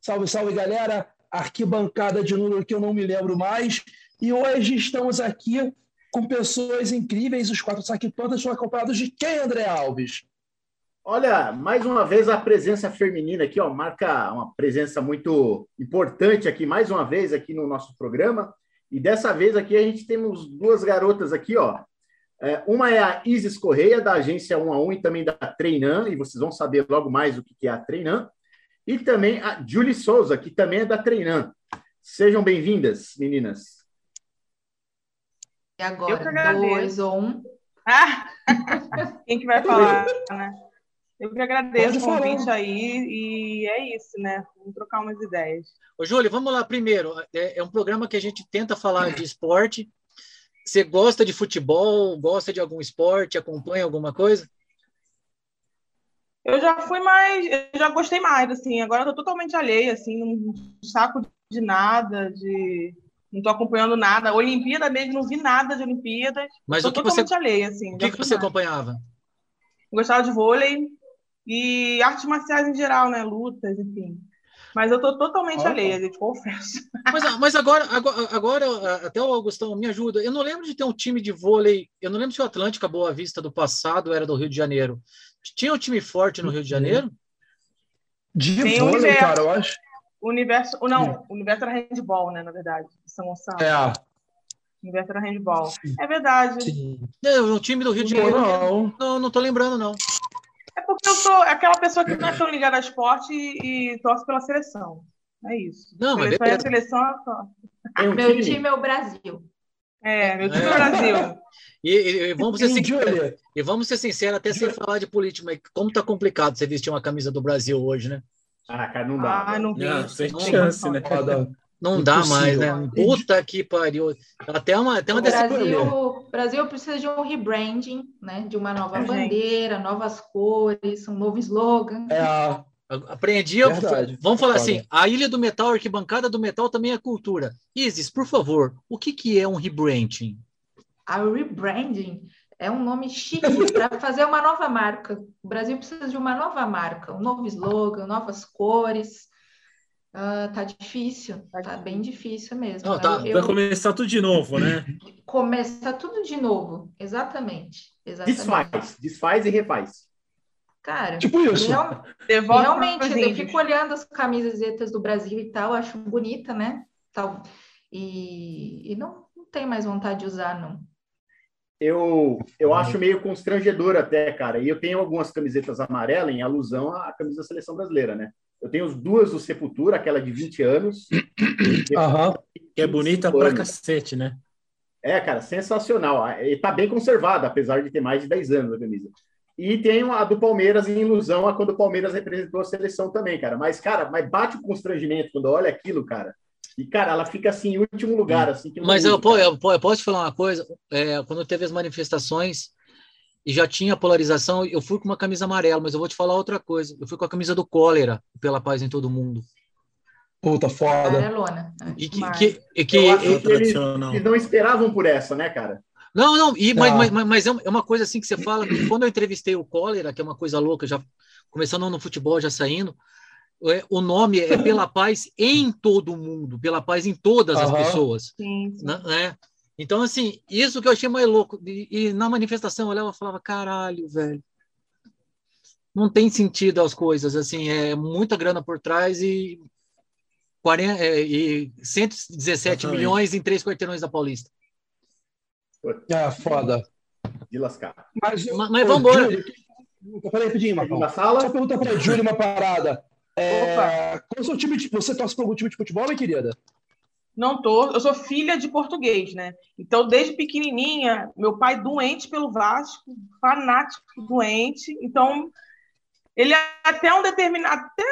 Salve, salve, galera. Arquibancada de número que eu não me lembro mais. E hoje estamos aqui com pessoas incríveis. Os quatro saquitotas estão acompanhados de quem, André Alves? Olha, mais uma vez a presença feminina aqui, ó, marca uma presença muito importante aqui, mais uma vez aqui no nosso programa. E dessa vez aqui a gente temos duas garotas aqui, ó. É, uma é a Isis Correia, da agência 1 a 1 e também da Treinan, e vocês vão saber logo mais o que é a Treinan. E também a Julie Souza, que também é da Treinan. Sejam bem-vindas, meninas. E agora, dois ou um? Ah! Quem que vai falar, né? Eu que agradeço o convite aí e é isso, né? Vamos trocar umas ideias. Ô, Júlio, vamos lá primeiro. É, é, um programa que a gente tenta falar de esporte. Você gosta de futebol? Gosta de algum esporte? Acompanha alguma coisa? Eu já fui mais, eu já gostei mais, assim. Agora eu tô totalmente alheia, assim, não saco de nada, de não tô acompanhando nada. Olimpíada mesmo, não vi nada de Olimpíadas. Mas tô o que totalmente você, alheia, assim. O que, que você mais. acompanhava? Gostava de vôlei, e artes marciais em geral, né? Lutas, enfim. Mas eu tô totalmente Opa. alheia, gente, confesso. Mas, mas agora, agora, agora, até o Augustão me ajuda. Eu não lembro de ter um time de vôlei. Eu não lembro se o Atlântica Boa Vista do passado era do Rio de Janeiro. Tinha um time forte no Rio de Janeiro? De Tem vôlei, universo, cara, eu acho. O universo. Não, o universo era handball, né? Na verdade, de São Gonçalo. É. O universo era handball. Sim. É verdade. Sim. Não, o time do Rio de Janeiro. Não, não, não tô lembrando, não. É porque eu sou aquela pessoa que não é tão ligada ao esporte e, e torce pela seleção. É isso. Não, mas é a seleção, eu Meu time é o Brasil. É, meu time é, é Brasil. E, e, vamos ser sinceros, e vamos ser sinceros, até sem falar de política, mas como tá complicado você vestir uma camisa do Brasil hoje, né? Ah, cara, não dá. Ah, não, não, sem chance, né? Não dá mais, né? Puta que pariu. Até uma, até uma o Brasil, o Brasil precisa de um rebranding, né? De uma nova é, bandeira, gente. novas cores, um novo slogan. É, Aprendi. Verdade. Vamos falar assim: a Ilha do Metal, a arquibancada do metal também é cultura. Isis, por favor, o que, que é um rebranding? A rebranding é um nome chique para fazer uma nova marca. O Brasil precisa de uma nova marca, um novo slogan, novas cores. Uh, tá difícil, tá, tá bem difícil mesmo. Não, tá, eu, vai começar tudo de novo, né? Começar tudo de novo, exatamente. exatamente. Desfaz, desfaz e refaz. Cara, tipo isso. Real, realmente, eu fico olhando as camisetas do Brasil e tal, acho bonita, né? Tal, e, e não, não tenho mais vontade de usar, não. Eu, eu acho meio constrangedor até, cara. E eu tenho algumas camisetas amarelas em alusão à camisa da seleção brasileira, né? Eu tenho duas do Sepultura, aquela de 20 anos. Uhum. Que é bonita pra cacete, né? É, cara, sensacional. E tá bem conservada, apesar de ter mais de 10 anos a camisa. E tem a do Palmeiras em ilusão a quando o Palmeiras representou a seleção também, cara. Mas, cara, mas bate o constrangimento quando olha aquilo, cara. E, cara, ela fica assim em último lugar. Assim, mas eu, pô, eu, eu, posso te falar uma coisa? É, quando teve as manifestações, e já tinha polarização, eu fui com uma camisa amarela, mas eu vou te falar outra coisa. Eu fui com a camisa do cólera, pela paz em todo mundo. Puta, foda. Amarelona. E que, que, e que, e, eles, eles, não esperavam por essa, né, cara? Não, não, e, mas, mas, mas, é, é uma coisa assim que você fala, quando eu entrevistei o cólera, que é uma coisa louca, já começando no futebol, já saindo, é, o nome é pela paz em todo o mundo, pela paz em todas uhum. as pessoas. Sim, sim. Né? Então, assim, isso que eu achei mais louco. E, e na manifestação eu olhava e falava, caralho, velho. Não tem sentido as coisas, assim, é muita grana por trás e, 40, é, e 117 milhões em três quarteirões da Paulista. É, foda. De lascar. Mas, mas, mas vamos embora. Peraí, rapidinho, Marcão. Na sala? Só pergunta para a Júlia uma parada. É, qual é o seu time de, você torce para algum time de futebol, minha querida? Não tô. Eu sou filha de português, né? Então, desde pequenininha, meu pai doente pelo Vasco, fanático doente. Então, ele até um determinado, até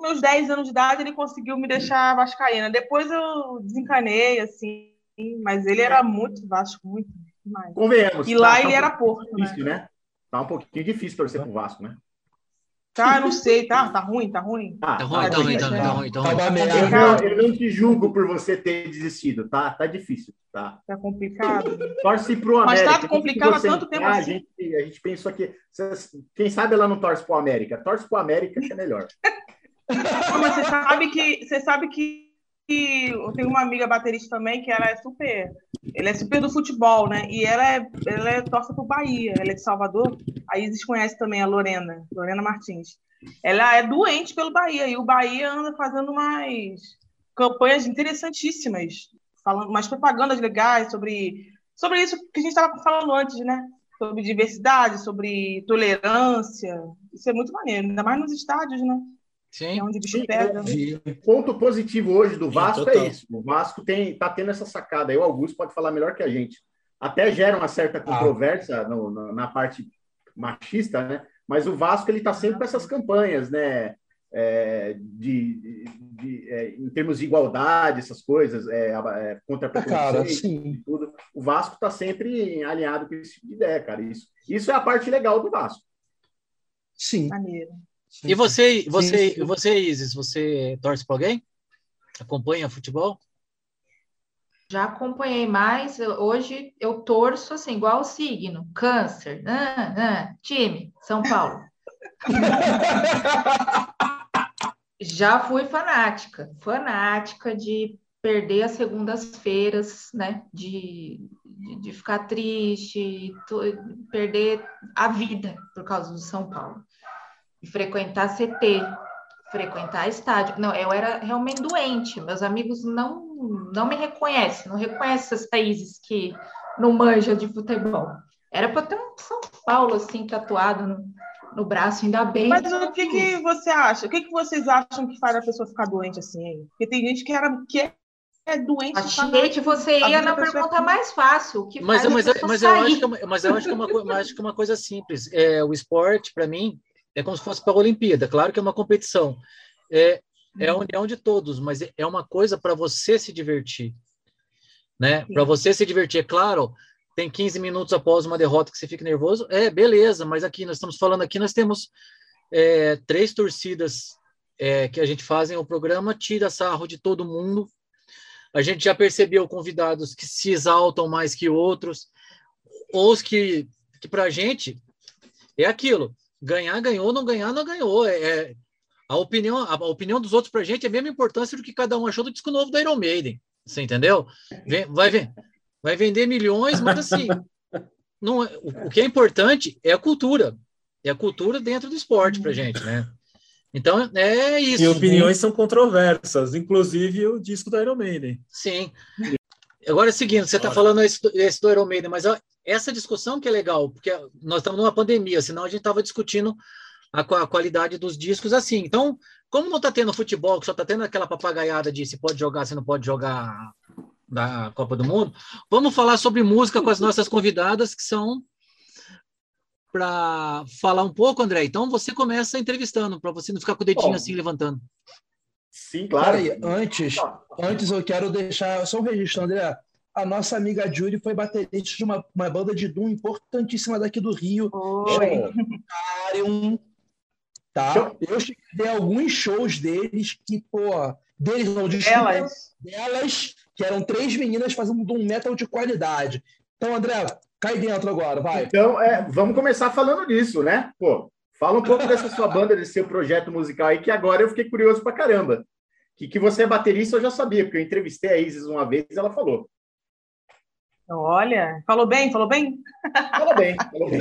meus 10 anos de idade, ele conseguiu me deixar vascaína. Depois eu desencanei, assim, mas ele era muito Vasco, muito demais. Convenhamos. E lá tá, ele tá um era Porto, difícil, né? né? Tá um pouquinho difícil torcer pro Vasco, né? Tá, não sei, tá? Tá ruim, tá ruim? Ah, tá ruim, tá ruim, tá ruim, tá ruim. Tá ruim. Tá eu, não, eu não te julgo por você ter desistido, tá? Tá difícil, tá? Tá complicado. Torce pro América. Mas tá complicado há tanto tempo assim. A gente, a gente pensou que... Quem sabe ela não torce pro América. Torce pro América que é melhor. Não, mas você sabe que você sabe que eu tenho uma amiga baterista também que ela é super, ela é super do futebol, né? E ela é, ela é torce pro Bahia, ela é de Salvador. A Isis conhece também a Lorena, Lorena Martins. Ela é doente pelo Bahia e o Bahia anda fazendo umas campanhas interessantíssimas, falando umas propagandas legais sobre sobre isso que a gente estava falando antes, né? Sobre diversidade, sobre tolerância. Isso é muito maneiro, ainda mais nos estádios, né? Sim. É onde o bicho pega. Né? O ponto positivo hoje do Vasco é isso. O Vasco tem, tá tendo essa sacada. Aí o Augusto pode falar melhor que a gente. Até gera uma certa ah. controvérsia ah. no, no, na parte machista, né? Mas o Vasco ele está sempre com essas campanhas, né? É, de, de, de é, em termos de igualdade, essas coisas, é, é contra a cara, sim. tudo. O Vasco está sempre alinhado com esse tipo de ideia, cara. Isso, isso é a parte legal do Vasco. Sim. Maneiro. Sim, e você, você, sim, sim. você, Isis, você torce para alguém? Acompanha futebol? Já acompanhei mais. Hoje eu torço assim, igual o signo, câncer, ah, ah, time, São Paulo. Já fui fanática, fanática de perder as segundas-feiras, né? De, de, de, ficar triste, perder a vida por causa do São Paulo frequentar CT, frequentar estádio. Não, eu era realmente doente. Meus amigos não não me reconhecem, não reconhecem essas países que não manjam de futebol. Era para ter um São Paulo assim tatuado no, no braço, ainda bem. Mas o que, que você acha? O que, que vocês acham que faz a pessoa ficar doente assim? Porque tem gente que era que é é doente. Achei que você ia na pergunta mais fácil. Que mas, mas, mas, eu acho que, é mas eu acho que é uma, acho que é uma coisa simples. É, o esporte, para mim, é como se fosse para a Olimpíada. Claro que é uma competição. É, é a uhum. união de todos, mas é uma coisa para você se divertir. Né? Para você se divertir, é claro, tem 15 minutos após uma derrota que você fica nervoso, é beleza, mas aqui nós estamos falando aqui, nós temos é, três torcidas é, que a gente fazem o programa, tira sarro de todo mundo. A gente já percebeu convidados que se exaltam mais que outros, ou os que, que para a gente é aquilo ganhar, ganhou, não ganhar, não ganhou. É, é a opinião, a, opinião dos outros para a gente é a mesma importância do que cada um achou do disco novo da Iron Maiden. Você entendeu? Vem, vai, vai vender milhões, mas assim, não, é, o, o, que é importante é a cultura. É a cultura dentro do esporte para gente, né? Então, é isso. E opiniões são controversas, inclusive o disco da Iron Maiden. Sim. Agora, seguindo, você está falando esse, esse do Iron Maiden, mas essa discussão que é legal, porque nós estamos numa pandemia, senão a gente estava discutindo a, a, qualidade dos discos assim. Então, como não está tendo futebol, que só está tendo aquela papagaiada de se pode jogar, se não pode jogar da Copa do Mundo, vamos falar sobre música com as nossas convidadas, que são para falar um pouco, André. Então, você começa entrevistando, para você não ficar com o dedinho Bom, assim levantando. Sim, claro. Aí, antes, antes eu quero deixar só um registro, André a nossa amiga Julie foi baterista de uma, uma banda de Doom importantíssima daqui do Rio. Oi. Carium, tá? Eu cheguei alguns shows deles que, pô, deles não, desculpa, delas. delas, que eram três meninas fazendo um metal de qualidade. Então, André, cai dentro agora, vai. Então, é, vamos começar falando disso, né? Pô, fala um pouco dessa sua banda, desse seu projeto musical aí, que agora eu fiquei curioso pra caramba. Que, que você é baterista, eu já sabia, porque eu entrevistei a Isis uma vez e ela falou. Olha, falou bem, falou bem? Falou bem, falou bem.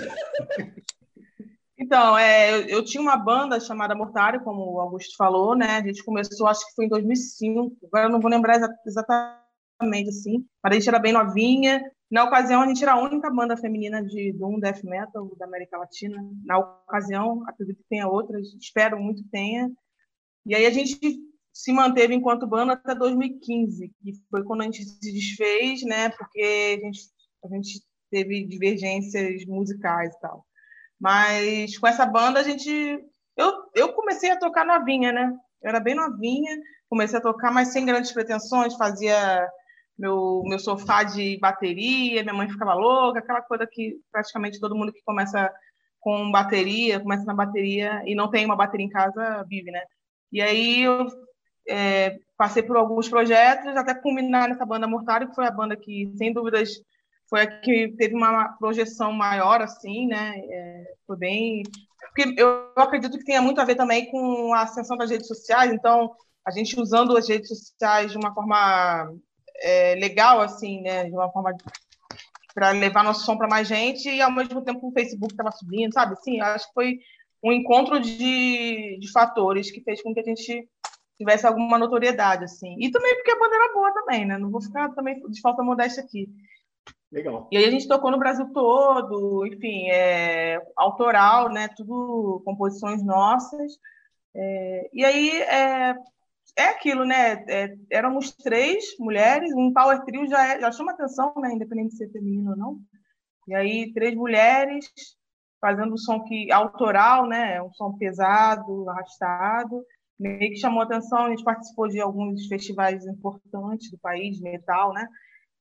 Então, é, eu, eu, tinha uma banda chamada Mortário, como o Augusto falou, né? A gente começou, acho que foi em 2005, agora eu não vou lembrar exatamente assim, mas a gente era bem novinha. Na ocasião, a gente era a única banda feminina de Doom Death Metal da América Latina. Na ocasião, acredito que tenha outras, espero muito que tenha. E aí a gente se manteve enquanto banda até 2015, que foi quando a gente se desfez, né? Porque a gente, a gente teve divergências musicais e tal. Mas com essa banda a gente. Eu, eu comecei a tocar novinha, né? Eu era bem novinha, comecei a tocar, mas sem grandes pretensões, fazia meu, meu sofá de bateria, minha mãe ficava louca, aquela coisa que praticamente todo mundo que começa com bateria, começa na bateria e não tem uma bateria em casa, vive, né? E aí eu é, passei por alguns projetos, até culminar nessa banda Mortário, que foi a banda que, sem dúvidas, foi a que teve uma projeção maior, assim, né? É, foi bem porque eu acredito que tenha muito a ver também com a ascensão das redes sociais, então a gente usando as redes sociais de uma forma é, legal, assim, né, de uma forma para levar nosso som para mais gente e ao mesmo tempo o Facebook estava subindo, sabe? Sim, acho que foi um encontro de, de fatores que fez com que a gente tivesse alguma notoriedade, assim. E também porque a banda era boa também, né? Não vou ficar também de falta modéstia aqui. Legal. E aí a gente tocou no Brasil todo, enfim, é, autoral, né? Tudo composições nossas. É, e aí é, é aquilo, né? É, éramos três mulheres, um power trio já, é, já chama atenção, né? Independente de ser feminino ou não. E aí três mulheres fazendo um som que autoral, né? Um som pesado, arrastado meio que chamou atenção. A gente participou de alguns festivais importantes do país, metal, né?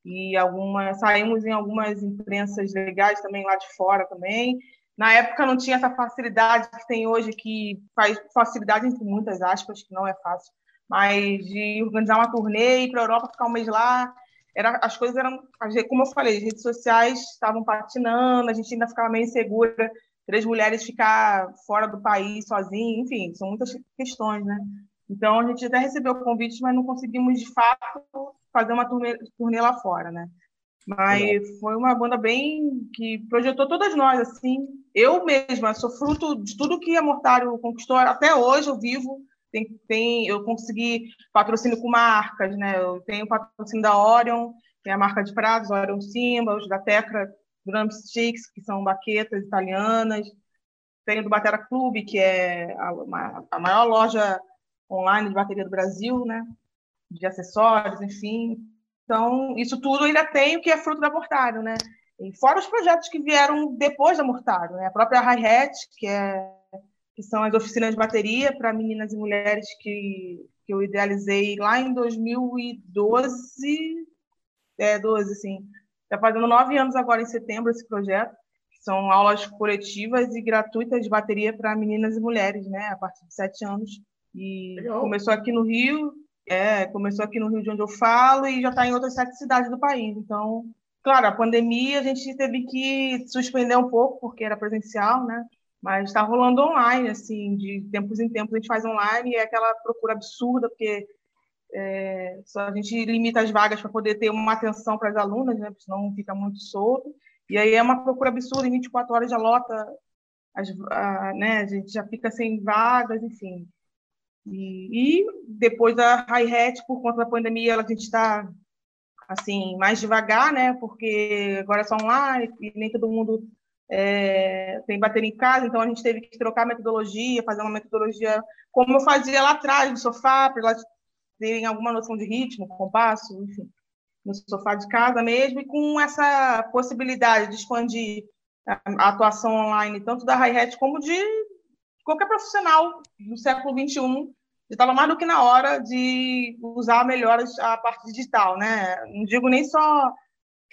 E algumas saímos em algumas imprensas legais também lá de fora também. Na época não tinha essa facilidade que tem hoje, que faz facilidade entre muitas aspas, que não é fácil, mas de organizar uma turnê e ir para a Europa ficar um mês lá. Era, as coisas eram, como eu falei, as redes sociais estavam patinando, a gente ainda ficava meio insegura três mulheres ficar fora do país sozinha, enfim, são muitas questões, né? Então a gente até recebeu convites, mas não conseguimos de fato fazer uma turnê, turnê lá fora, né? Mas foi uma banda bem que projetou todas nós, assim. Eu mesma sou fruto de tudo que a Mortário conquistou. Até hoje eu vivo. Tem, tem, eu consegui patrocínio com marcas, né? Eu tenho patrocínio da Orion, que é a marca de pratos, Orion Simba, os da Tecra, drumsticks, que são baquetas italianas. Tem do Batera Clube, que é a, a maior loja online de bateria do Brasil, né? De acessórios, enfim. Então, isso tudo ainda tem o que é fruto da Mortário, né? E fora os projetos que vieram depois da Mortário, né? A própria Hi-Hat, que, é, que são as oficinas de bateria para meninas e mulheres que, que eu idealizei lá em 2012, é, 12, sim, Está fazendo nove anos agora em setembro esse projeto. São aulas coletivas e gratuitas de bateria para meninas e mulheres, né, a partir de sete anos. E Legal. começou aqui no Rio, é, começou aqui no Rio de onde eu falo e já está em outras sete cidades do país. Então, claro, a pandemia a gente teve que suspender um pouco porque era presencial, né? Mas está rolando online, assim, de tempos em tempos a gente faz online e é aquela procura absurda porque é, só a gente limita as vagas para poder ter uma atenção para as alunas, né? senão fica muito solto. E aí é uma procura absurda, em 24 horas já lota, as, a, né? a gente já fica sem vagas, enfim. E, e depois a hi-hat, por conta da pandemia, a gente está assim, mais devagar, né? Porque agora é só online e nem todo mundo é, tem bateria em casa, então a gente teve que trocar metodologia, fazer uma metodologia como eu fazia lá atrás, no sofá, para terem alguma noção de ritmo, compasso, enfim, no sofá de casa mesmo, e com essa possibilidade de expandir a atuação online, tanto da hi-hat como de qualquer profissional do século XXI, estava mais do que na hora de usar melhor a parte digital, né? Não digo nem só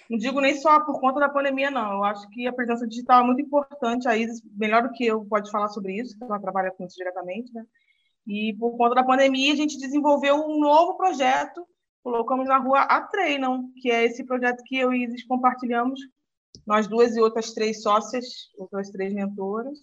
não digo nem só por conta da pandemia, não. Eu acho que a presença digital é muito importante. A Isis, melhor do que eu, pode falar sobre isso, ela trabalha com isso diretamente, né? E por conta da pandemia, a gente desenvolveu um novo projeto, colocamos na rua a Treinam, que é esse projeto que eu e Isis compartilhamos, nós duas e outras três sócias, outras três mentoras.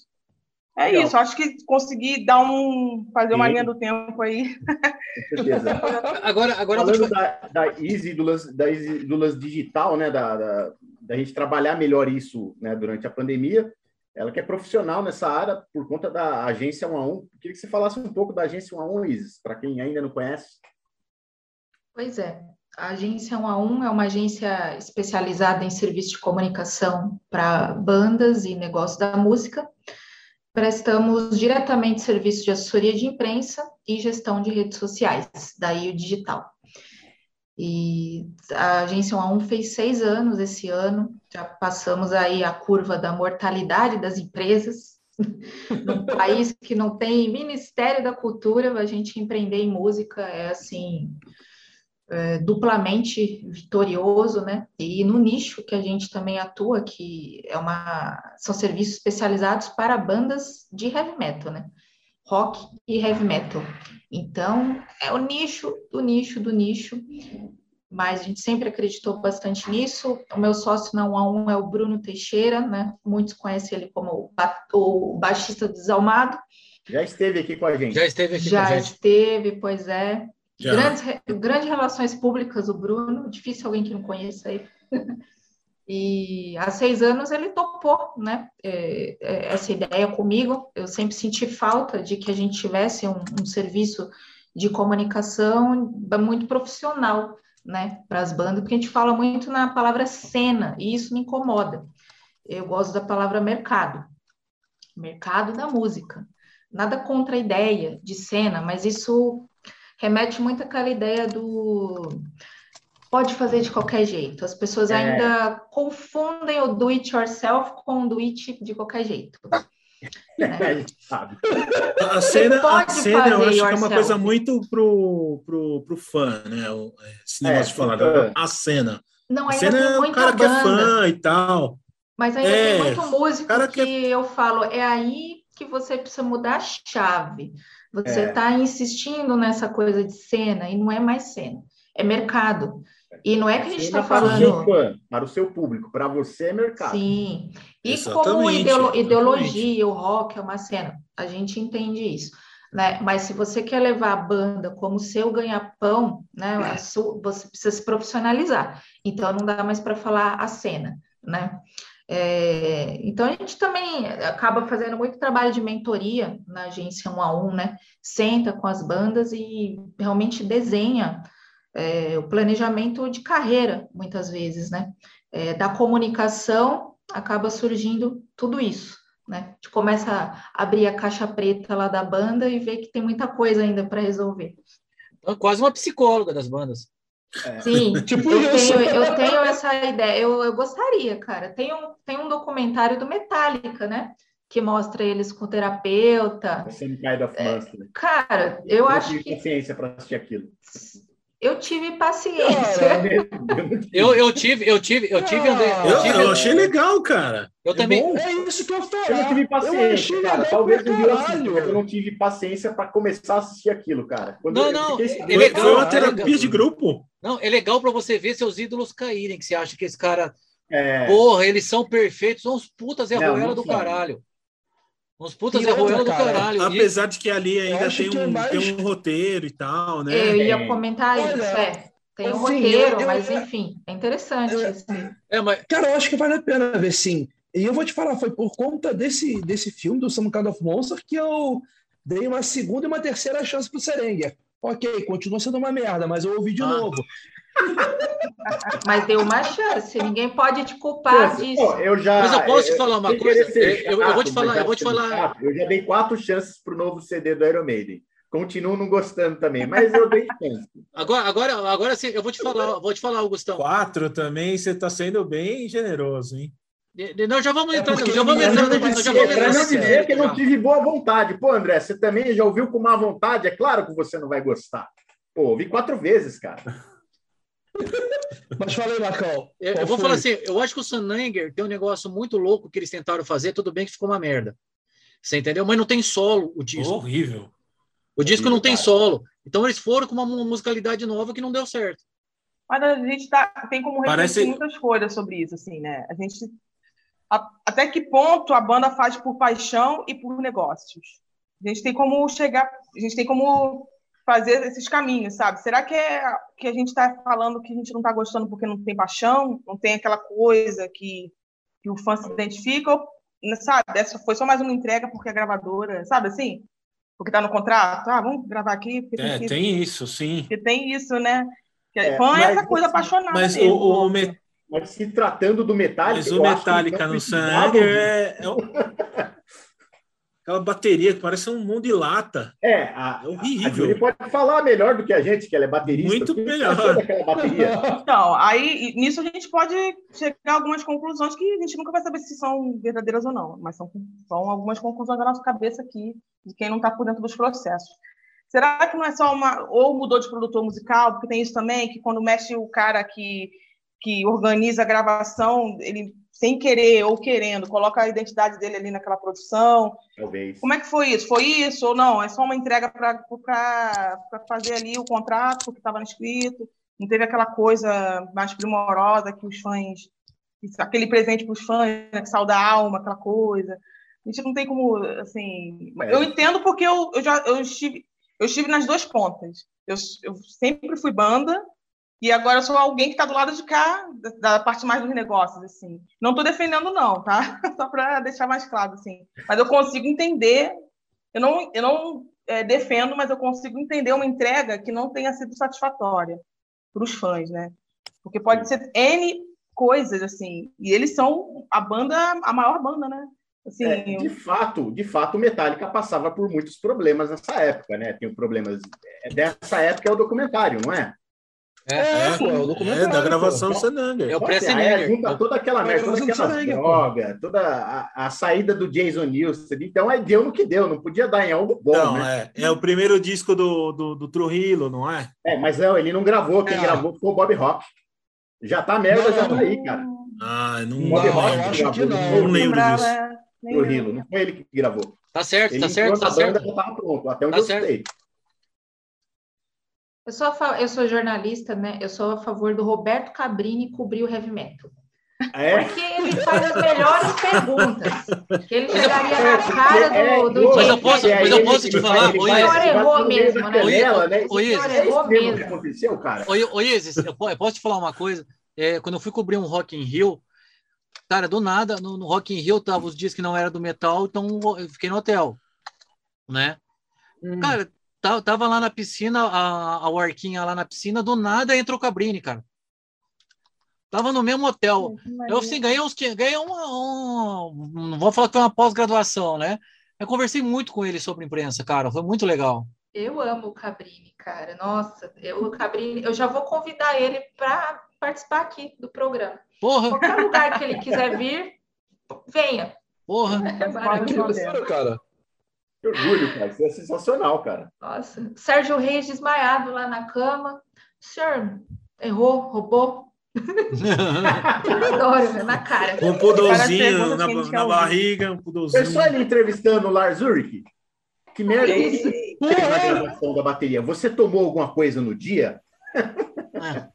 É Legal. isso, acho que consegui dar um. fazer uma Sim. linha do tempo aí. Com certeza. agora, agora Falando da, da Easy, do lance, da Easy, do lance digital, né? Da, da, da gente trabalhar melhor isso né, durante a pandemia ela que é profissional nessa área por conta da agência 1 a 1. Queria que você falasse um pouco da agência 1 a 1, Isis, para quem ainda não conhece. Pois é. A agência 1 a 1 é uma agência especializada em serviço de comunicação para bandas e negócio da música. Prestamos diretamente serviço de assessoria de imprensa e gestão de redes sociais, daí o digital. E a agência 1 a 1 fez seis anos esse ano, já passamos aí a curva da mortalidade das empresas. Num país que não tem Ministério da Cultura, a gente empreender em música é assim é, duplamente vitorioso, né? E no nicho que a gente também atua, que é uma são serviços especializados para bandas de heavy metal, né? Rock e heavy metal. Então, é o nicho do nicho do nicho. mas a gente sempre acreditou bastante nisso. O meu sócio na 1 a 1 é o Bruno Teixeira, né? Muitos conhecem ele como o, o baixista do Desalmado. Já esteve aqui com a gente. Já esteve aqui Já com a gente. esteve, pois é. Já. Grandes, grandes relações públicas, o Bruno. Difícil alguém que não conheça ele. E há seis anos ele topou, né? é, é, essa ideia comigo. Eu sempre senti falta de que a gente tivesse um, um serviço de comunicação muito profissional, né? Para as bandas, porque a gente fala muito na palavra cena e isso me incomoda. Eu gosto da palavra mercado, mercado da música. Nada contra a ideia de cena, mas isso remete muito àquela ideia do pode fazer de qualquer jeito. As pessoas É. ainda confundem o do it yourself com o do it de qualquer jeito. a gente sabe. A cena, a cena eu acho que é uma yourself. coisa muito pro, pro, pro fã, né? O- Esse É, negócio de falar, fã. a cena. Não, A ainda cena tem é o cara que é banda. fã e tal. Mas ainda É, tem muito músico cara que, que eu falo, é aí que você precisa mudar a chave. Você É. está insistindo nessa coisa de cena e não é mais cena, é mercado. E não é que a gente está Cena para o falando. para o seu público, para você é mercado. Sim. E como Exatamente, ideolo- exatamente. ideologia, o rock é uma cena, a gente entende isso. Né? Mas se você quer levar a banda como seu ganha-pão, né? você precisa se profissionalizar. Então não dá mais para falar a cena, né? É, então a gente também acaba fazendo muito trabalho de mentoria na agência um a um, né? Senta com as bandas e realmente desenha é, o planejamento de carreira, muitas vezes, né? É, da comunicação acaba surgindo tudo isso, né? A gente começa a abrir a caixa preta lá da banda e ver que tem muita coisa ainda para resolver. Então, quase uma psicóloga das bandas. Sim, Tipo eu isso. tenho, eu tenho essa ideia, eu, eu gostaria, cara. Tem um, tem um documentário do Metallica, né? Que mostra eles com o terapeuta. Some Kind of Monster. Cara, eu não acho tive que paciência para assistir aquilo. Eu tive paciência. Eu, eu tive, eu tive, eu tive, André, eu Eu, tive, eu achei legal, cara. eu também. bom. É isso que eu falo. Eu não tive paciência, cara. Talvez eu eu eu não tive paciência para começar a assistir aquilo, cara. Quando Não, eu não, fiquei- Foi, legal, foi uma é terapia legal. de grupo. Não, é legal para você ver seus ídolos caírem, que você acha que esse cara, É, porra, eles são perfeitos, são uns putas Zé Não, Ruela não do caralho. Uns putas Ruela do cara, caralho. E- Apesar de que ali ainda tem que um, é mais- tem um roteiro e tal, né? Eu ia É. comentar isso, Olha, é. Tem um assim, roteiro, eu- eu- mas enfim, é interessante. eu- esse- É, mas Cara, eu acho que vale a pena ver sim. E eu vou te falar, foi por conta desse, desse filme, do Some Kind of Monster, que eu dei uma segunda e uma terceira chance pro Serenger. Ok, continua sendo uma merda, mas eu ouvi de Ah. novo. Mas deu uma chance, ninguém pode te culpar Pô, disso. eu já. Mas eu posso te falar uma coisa? ser Eu- eu- vou te chato, falar- eu vou te falar- chato, eu já dei quatro chances pro novo CD do Iron Maiden. Continuo não gostando também, mas eu dei chance. agora, agora, agora sim, eu vou te falar, vou te falar, Augustão. Quatro também, você está sendo bem generoso, hein? Não, já vamos É entrar, porque já vamos eu entrar, é, vamos Para entrar não dizer que eu não tive boa vontade. Pô, André, você também já ouviu com má vontade? É claro que você não vai gostar. Pô, ouvi quatro vezes, cara. Mas falei, Macau. Eu, eu vou foi? falar assim, eu acho que o Sananger tem um negócio muito louco que eles tentaram fazer, tudo bem que ficou uma merda. Você entendeu? Mas não tem solo o disco. Horrível. O disco não tem cara. solo. Então eles foram com uma mu- musicalidade nova que não deu certo. Mas a gente tá, tem como refletir Parece- muitas coisas sobre isso, assim, né? A gente. a- até que ponto a banda faz por paixão e por negócios? A gente tem como chegar, a gente tem como fazer esses caminhos, sabe? Será que é que a gente está falando que a gente não está gostando porque não tem paixão, não tem aquela coisa que, que o fã se identifica, ou, sabe? Essa foi só mais uma entrega porque a gravadora, sabe assim? Porque tá no contrato, ah, vamos gravar aqui porque É, tem que tem isso, sim. porque tem isso, né? Que É, fã é mas essa coisa assim, apaixonada Mas o, mesmo. o, o Me- Mas se tratando do Metallica. mas o Metallica não no disso. é, é aquela bateria que parece um mundo de lata. É, a, É horrível. a Julie pode falar melhor do que a gente, que ela é baterista. Muito melhor. Então, aí nisso a gente pode chegar a algumas conclusões que a gente nunca vai saber se são verdadeiras ou não, mas são, são algumas conclusões da nossa cabeça aqui, de quem não está por dentro dos processos. Será que não é só uma. Ou mudou de produtor musical, porque tem isso também, que quando mexe o cara que, que organiza a gravação, ele, sem querer ou querendo, coloca a identidade dele ali naquela produção. Talvez. Como é que foi isso? Foi isso ou não? É só uma entrega para fazer ali o contrato que estava escrito? Não teve aquela coisa mais primorosa que os fãs. Aquele presente para os fãs, né, que salda a alma, aquela coisa. A gente não tem como, assim. É. Eu entendo porque eu, eu já eu estive, eu estive nas duas pontas. Eu, eu sempre fui banda e agora eu sou alguém que está do lado de cá, da, parte mais dos negócios, assim. Não estou defendendo, não, tá? Só para deixar mais claro, assim. Mas eu consigo entender. Eu não, eu não é, defendo, mas eu consigo entender uma entrega que não tenha sido satisfatória para os fãs, né? Porque pode ser N coisas, assim, e eles são a banda, a maior banda, né? Assim, é, de fato, de fato, Metallica passava por muitos problemas nessa época, né? Tem problemas. É, dessa época é o documentário, não é? É, é, pô, é o documentário. É, da gravação do Senanger. É o pré-Senanger. junta toda aquela merda, toda aquela droga, toda a, a, saída do Jason Newsted. Então, aí deu no que deu, não podia dar em algo bom, não, né? É, é o primeiro disco do, do, do Trujillo, não é? É, mas não, ele não gravou, quem é. gravou foi o Bob Rock. Já tá merda, não, já tá aí, cara. Ah, não, Bob não, Rock acho que não. Não lembro disso. Trujillo, não foi ele que gravou. Tá certo, ele tá certo, tá certo. Já tava pronto, até onde tá eu certo. sei. Eu sou, eu sou jornalista, né? Eu sou a favor do Roberto Cabrini cobrir o heavy metal. É? Porque ele faz as melhores perguntas. Que ele chegaria na cara do, do Mas eu posso, mas eu posso te falar, o senhor errou mesmo, né? O senhor errou mesmo. Ô, Isis, eu posso te falar uma coisa? É, quando eu fui cobrir um Rock in Rio, cara, do nada, no, no Rock in Rio tava os dias que não era do metal, então eu fiquei no hotel, né? Hum. Cara, Tava lá na piscina, a, a Orquinha lá na piscina, do nada entrou o Cabrini, cara. Tava no mesmo hotel. Eu assim, ganhei uns. Ganhei uma. Um, não vou falar que foi uma pós-graduação, né? Eu conversei muito com ele sobre imprensa, cara. Foi muito legal. Eu amo o Cabrini, cara. Nossa, eu, o Cabrini, eu já vou convidar ele para participar aqui do programa. Porra! Qualquer lugar que ele quiser vir, venha. Porra! É maravilhoso. cara. Que orgulho, cara. Isso é sensacional, cara. Nossa. Sérgio Reis desmaiado lá na cama. O senhor errou, roubou? Adoro, na cara. Um pudolzinho na, na barriga, um pudolzinho. Pessoal ele entrevistando o Lars Ulrich. Que merda é isso? Na gravação da bateria. Você tomou alguma coisa no dia? É.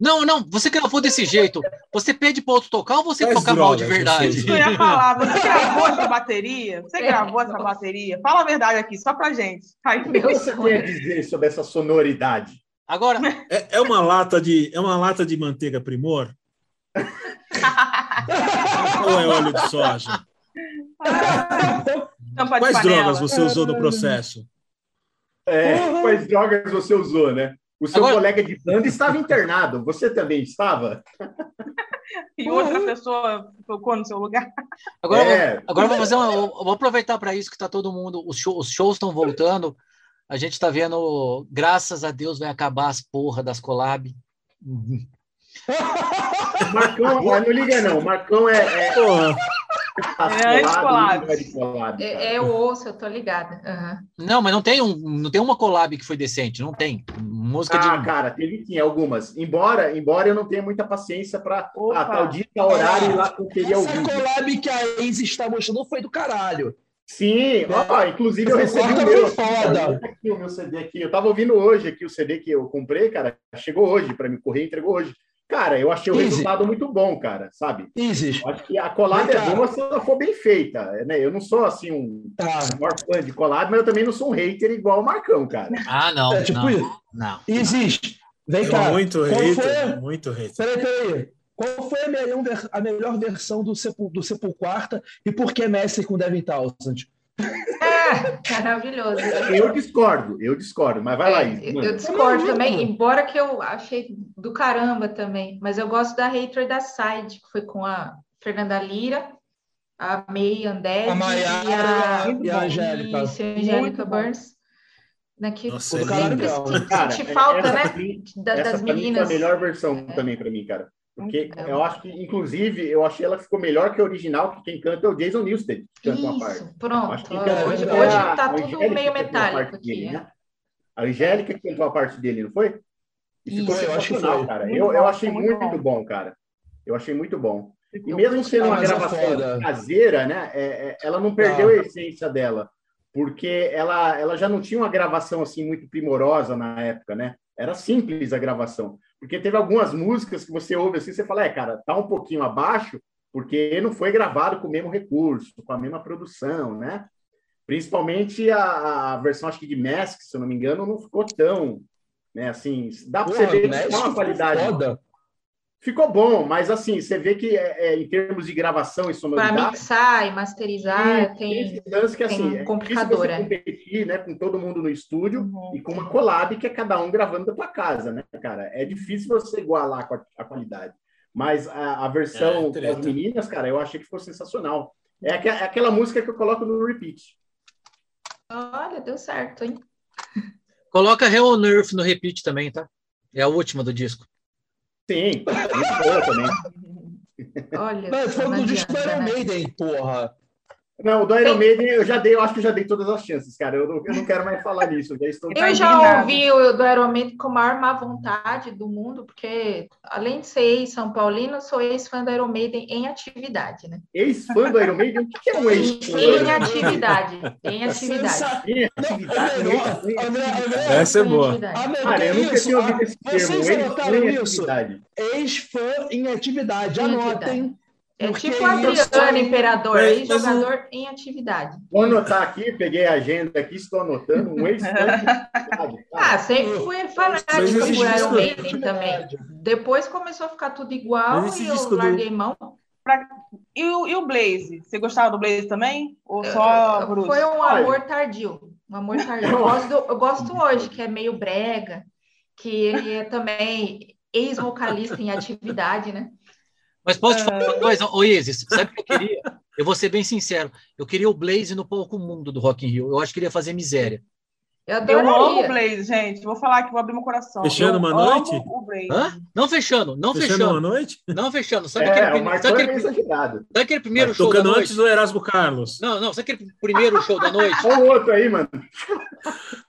Não, não, você gravou desse jeito. Você pede para outro tocar ou você Faz toca mal de verdade? Eu ia falar, você gravou essa bateria? Você gravou essa bateria? Fala a verdade aqui, só pra gente. Ai, o que você a dizer sobre essa sonoridade? Agora. É, é, uma lata de, é uma lata de manteiga primor? ou é óleo de soja? Quais drogas você usou no processo? É, quais drogas você usou, né? O seu Agora... colega de banda estava internado. Você também estava? e outra pessoa tocou no seu lugar. Agora, é. vou, agora vou fazer uma, vou aproveitar para isso que está todo mundo. Os, show, os shows estão voltando. A gente está vendo, graças a Deus, vai acabar as porra das collab. Marcão, não liga não. Marcão é. é... É. É, é, o osso, eu tô ligada. Uhum. Não, mas não tem, um, não tem uma collab que foi decente, não tem. Música ah, de. cara, teve sim, algumas. Embora, embora eu não tenha muita paciência para a tal dia, horário e lá vídeo. Essa collab que a Ace está mostrando foi do caralho. Sim, ó, inclusive eu recebi o meu. Foda. Aqui, o meu CD aqui. Eu tava ouvindo hoje aqui o CD que eu comprei, cara. Chegou hoje para me correr, entregou hoje. Cara, eu achei o Easy. resultado muito bom, cara, sabe? Easy. Acho que a collab é boa se ela for bem feita, né? Eu não sou, assim, um tá. maior fã de collab, mas eu também não sou um hater igual o Marcão, cara. Ah, não, é, tipo, não, não. Existe. Vem cá. Muito hater, foi... muito hater. Peraí, peraí. Qual foi a melhor, a melhor versão do, Sepul, do Sepulquarta e por que Messi com Devin Townsend? É, maravilhoso. Eu discordo, eu discordo, mas vai lá. Isso, eu discordo também, embora que eu achei do caramba também, mas eu gosto da Hater da Side, que foi com a Fernanda Lira, a May Andés a Maiara, e a, e a Angélica, a Angélica Burns. Né, que Nossa, sempre é cara, falta, né? das meninas. Foi a melhor versão é. também para mim, cara. Porque eu acho que, inclusive, eu achei ela ficou melhor que a original, que quem canta é o Jason Newsted, que canta uma parte. Pronto. Acho que hoje, é hoje a, tá tudo meio metálico aqui. Dele, né? A Angélica que cantou a parte dele, não foi? E ficou Isso, eu acho que foi. cara. eu, eu achei muito, muito bom. cara. Eu achei muito bom. E mesmo sendo uma gravação caseira, né? É, é, ela não perdeu ah. a essência dela, porque ela, ela já não tinha uma gravação assim muito primorosa na época, né? Era simples a gravação. Porque teve algumas músicas que você ouve assim, você fala, é, cara, tá um pouquinho abaixo, porque não foi gravado com o mesmo recurso, com a mesma produção, né? Principalmente a, a versão, acho que de Mask, se eu não me engano, não ficou tão, né? Assim, dá para você ver que uma qualidade. Foda. Ficou bom, mas assim, você vê que é, é, em termos de gravação e sonoridade... Para mixar e masterizar, tem, tem lance que, assim, tem um complicador, é competir né, com todo mundo no estúdio uhum. e com uma collab que é cada um gravando da tua casa, né, cara? É difícil você igualar a, a qualidade. Mas a, a versão é, das meninas, cara, eu achei que ficou sensacional. É, aqu é aquela música que eu coloco no repeat. Olha, deu certo, hein? Coloca Hell on Earth no repeat também, tá? É a última do disco. Sim, muito boa também. Olha, Mas foi do disco do Iron? Maiden, porra. Não, o do Iron Maiden eu já dei, eu acho que eu já dei todas as chances, cara. Eu não, eu não quero mais falar nisso. Eu já, estou eu já ouvi o do Iron Maiden com a maior má vontade do mundo, porque além de ser ex-São Paulino, sou ex-fã do Iron Maiden em atividade, né? Ex-fã do Iron Maiden? O que é um ex-fã? Em atividade. Em atividade. Em atividade. Essa é boa. Cara, eu nunca tinha ouvido esse termo. Ex-fã em atividade. Ex-fã em atividade. Anotem. É tipo Adriano Imperador, é, jogador em atividade. Vou anotar aqui, peguei a agenda aqui, estou anotando um ex Ah, sempre fui fanático por Iron Maiden também. Depois começou a ficar tudo igual e eu larguei do... mão. Pra... E, o, e o Blaze? Você gostava do Blaze também? Ou só Bruce? Foi um amor tardio. Um amor tardio. Eu gosto, do, eu gosto hoje, que é meio brega, que ele é também ex-vocalista em atividade, né? Mas posso te falar uma coisa, ô Isis, sabe o que eu queria? Eu vou ser bem sincero. Eu queria o Blaze no palco mundo do Rock in Rio. Eu acho que ele ia fazer miséria. Eu, eu amo o Blaze, gente. Vou falar que vou abrir meu coração. Fechando eu uma noite? Hã? Não fechando, não fechando. Fechando uma noite? Não fechando. Sabe, é, aquele, primeiro, sabe, aquele, sabe aquele primeiro show da noite? Tocando antes do Erasmo Carlos. Não, não. Sabe aquele primeiro show da noite? Olha o outro aí, mano.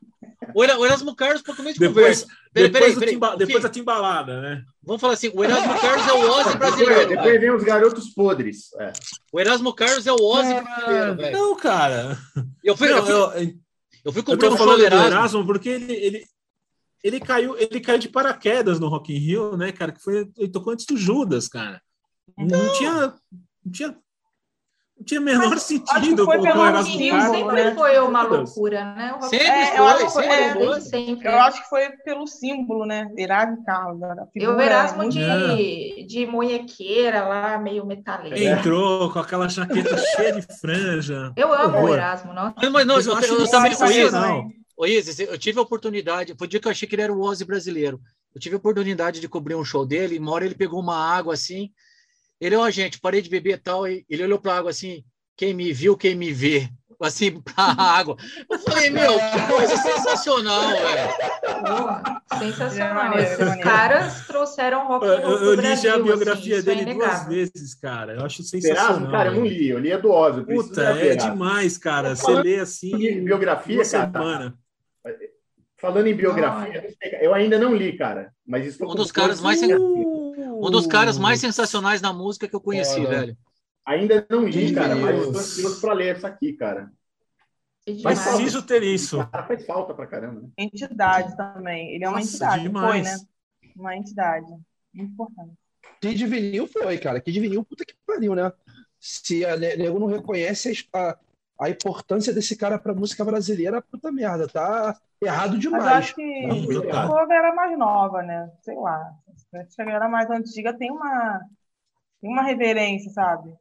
O Erasmo Carlos, para começo de depois, conversa. Peraí, depois, peraí, timba, depois da timbalada, né? Vamos falar assim: o Erasmo Carlos é o Ozzy brasileiro. Depois, vem os garotos podres. É. O Erasmo Carlos é o Ozzy brasileiro, velho. Não, cara. Eu fui, não, eu, fui, eu, eu fui comprar um show do Erasmo. Erasmo porque ele, ele, ele, caiu, ele caiu de paraquedas no Rock in Rio, né, cara? Que foi, ele tocou antes do Judas, cara. Não, não tinha. Não tinha não tinha o menor Mas, sentido colocar o Erasmo Carlos. Sempre né? foi uma loucura, né? Sempre é, foi, eu acho, sempre, é, foi. sempre. Eu acho que foi pelo símbolo, né? Erasmo Carlos. Eu Erasmo de, de munhequeira lá, meio metaleiro. Entrou com aquela jaqueta cheia de franja. Eu amo Horror. o Erasmo, nossa. Mas, não, eu, eu, eu também conheço, não. Ô, Isis, eu tive a oportunidade, foi o dia que eu achei que ele era o Ozzy brasileiro. Eu tive a oportunidade de cobrir um show dele, e uma hora ele pegou uma água assim, ele, ó, oh, gente, parei de beber e tal. E ele olhou para a água assim: quem me viu, quem me vê. Assim, para a água. Eu falei, meu, que coisa sensacional, velho. Sensacional. Esses caras trouxeram rock Eu, eu li já a assim, biografia assim, dele é duas vezes, cara. Eu acho sensacional. cara, eu não li. Eu li a do Ozzy. Puta, é demais, cara. Você lê assim. Biografia, cara. Semana. Falando em biografia, eu ainda não li, cara. Mas estou um dos caras mais. Um dos caras mais sensacionais na música que eu conheci, Olha. velho. Ainda não li, cara, mas estou ansioso para ler isso aqui, cara. Mas preciso ter isso. Cara, faz falta pra caramba. Né? Entidade também. Ele é uma Nossa, entidade. Demais. Foi, né? Uma entidade. Muito importante. Kid Vinil foi, cara. Kid Vinil, puta que pariu, né? Se a nego não reconhece a, a importância desse cara pra música brasileira, puta merda, tá errado demais. Mas acho que a Clover era mais nova, né? Sei lá. Se a galera mais antiga tem uma, tem uma reverência, sabe?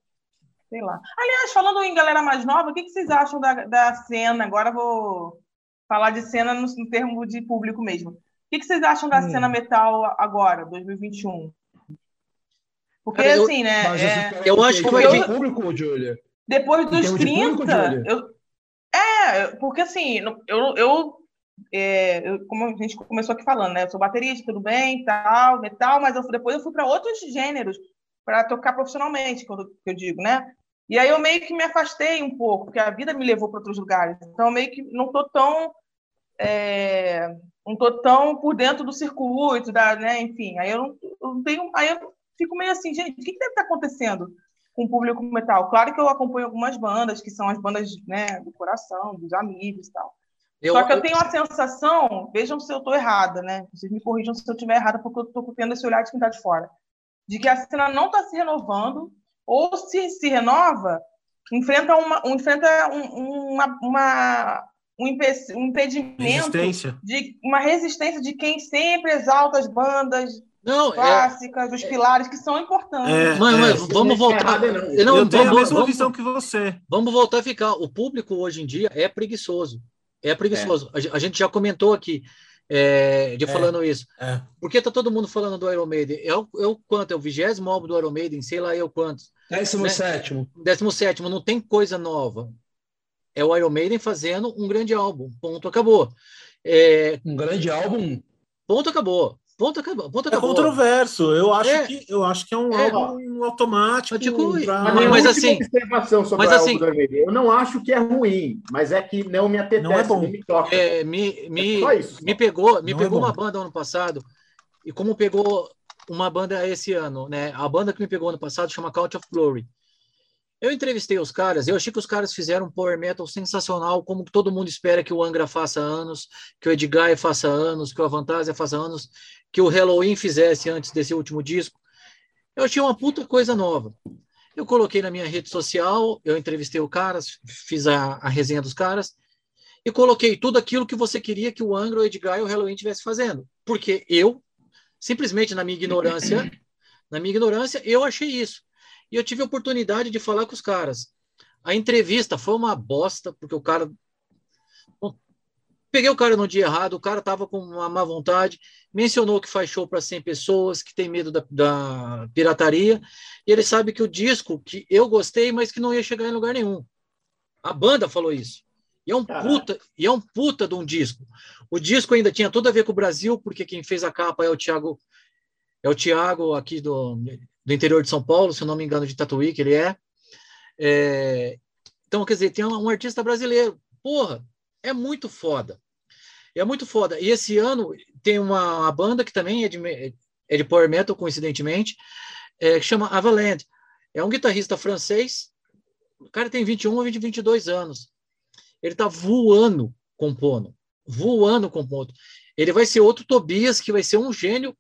Sei lá. Aliás, falando em galera mais nova, o que, que vocês acham da, da cena? Agora vou falar de cena no, no termo de público mesmo. O que, que vocês acham da hum. cena metal agora, 2021? Porque, Cara, assim, né? É, eu acho que vai ter público, Julia. Depois dos 30, público, eu, é, porque assim, eu, eu é, eu, como a gente começou aqui falando, né? Eu sou baterista, tudo bem, tal, metal, mas eu, depois eu fui para outros gêneros para tocar profissionalmente, quando que eu digo, né? E aí eu meio que me afastei um pouco, porque a vida me levou para outros lugares. Então eu meio que não tô tão é, não tô tão por dentro do circuito, da, né? Enfim, aí eu não, eu não tenho, aí eu fico meio assim, gente, o que, que deve estar acontecendo com o público metal? Claro que eu acompanho algumas bandas que são as bandas, né, do coração, dos amigos, e tal. Eu, Só que eu tenho a sensação, vejam se eu estou errada, né? Vocês me corrijam se eu estiver errada, porque eu estou tendo esse olhar de quem está de fora. De que a cena não está se renovando, ou se se renova, enfrenta uma, um, enfrenta um, uma, uma, um, impedimento resistência. de uma resistência de quem sempre exalta as bandas não, é- clássicas, é... os pilares que são importantes. É, mas, mas é, vamos voltar. não. Eu, não, eu tenho vamos, a mesma vamos, visão que você. Vamos voltar a ficar. O público hoje em dia é preguiçoso. É preguiçoso. É. A gente já comentou aqui, é, de é. falando isso. É. Por que tá todo mundo falando do Iron Maiden? É o, é o quanto? É o vigésimo álbum do Iron Maiden, sei lá eu quantos. Décimo né? sétimo. Décimo sétimo, não tem coisa nova. É o Iron Maiden fazendo um grande álbum. Ponto, acabou. É... Um grande álbum? Ponto, acabou. Ponto, acabou. Ponto, é acabou. É controverso. Eu acho, é. que, eu acho que é um é. álbum automático. pra... Mas, mas assim, observação sobre mas, assim, Eu não acho que é ruim, mas é que não me apetece, não é bom. me toca. É, me, me, é isso, me pegou, me não é pegou uma banda ano passado, e como pegou uma banda esse ano, né? A banda que me pegou ano passado chama Count of Glory. Eu entrevistei os caras, eu achei que os caras fizeram um power metal sensacional, como todo mundo espera que o Angra faça anos, que o Edguy faça anos, que o Avantasia faça anos, que o Halloween fizesse antes desse último disco. Eu achei uma puta coisa nova. Eu coloquei na minha rede social, eu entrevistei o caras, fiz a, a resenha dos caras, e coloquei tudo aquilo que você queria que o Angra, o Edguy e o Halloween estivesse fazendo. Porque eu, simplesmente na minha ignorância, na minha ignorância, eu achei isso. E eu tive a oportunidade de falar com os caras. A entrevista foi uma bosta, porque o cara. Bom, peguei o cara no dia errado, o cara estava com uma má vontade, mencionou que faz show para 100 pessoas, que tem medo da, da, pirataria, e ele sabe que o disco que eu gostei, mas que não ia chegar em lugar nenhum. A banda falou isso. E é um puta, e é um puta de um disco. O disco ainda tinha tudo a ver com o Brasil, porque quem fez a capa é o Thiago, é o Thiago aqui do do interior de São Paulo, se eu não me engano, de Tatuí, que ele é. é então, quer dizer, tem um, um artista brasileiro. Porra, é muito foda. É muito foda. E esse ano tem uma, uma banda que também é de, é de power metal, coincidentemente, é, que chama Avaland. É um guitarrista francês. O cara tem 21 ou 20, 22 anos. Ele tá voando compondo. Voando compondo. Ele vai ser outro Tobias, que vai ser um gênio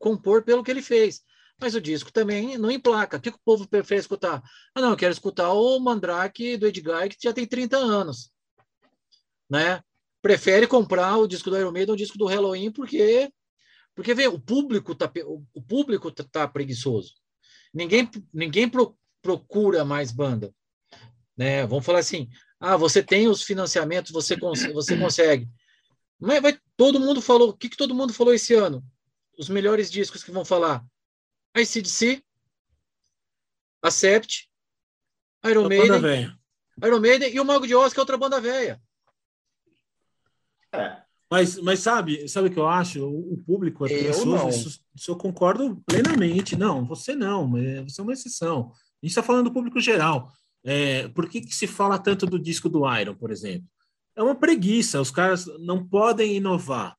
compor pelo que ele fez. Mas o disco também não emplaca. O que o povo prefere escutar? Ah, não, eu quero escutar o Mandrake do Edguy, que já tem 30 anos. Né? Prefere comprar o disco do Iron Maiden, o disco do Halloween, porque porque vem, o público tá o público tá, tá preguiçoso. Ninguém ninguém pro, procura mais banda, né? Vamos falar assim: "Ah, você tem os financiamentos, você cons você consegue". Mas vai todo mundo falou, o que que todo mundo falou esse ano? Os melhores discos que vão falar ICDC, Acept, Iron Maiden, Iron Maiden e o Mago de Oz, que é outra banda velha. É. Mas, mas sabe, sabe o que eu acho? O, público é preguiçoso, isso, isso, eu concordo plenamente. Não, você não, você é uma exceção. A gente está falando do público geral. É, por que, que se fala tanto do disco do Iron, por exemplo? É uma preguiça, os caras não podem inovar.